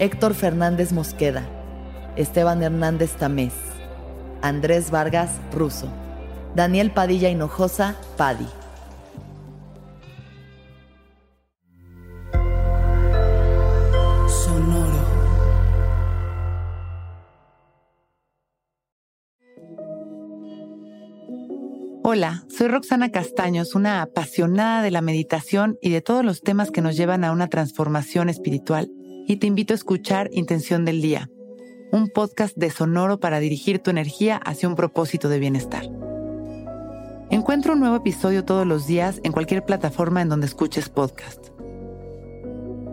Héctor Fernández Mosqueda, Esteban Hernández Tamés, Andrés Vargas Russo, Daniel Padilla Hinojosa Padi. Sonoro. Hola, soy Roxana Castaños, una apasionada de la meditación y de todos los temas que nos llevan a una transformación espiritual y te invito a escuchar Intención del Día, un podcast de Sonoro para dirigir tu energía hacia un propósito de bienestar. Encuentra un nuevo episodio todos los días en cualquier plataforma en donde escuches podcast.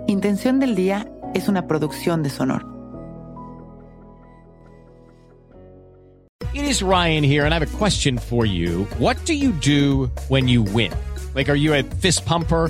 Intención del Día es una producción de Sonoro. It is Ryan here and I have a question for you. What do you do when you win? Like are you a fist pumper?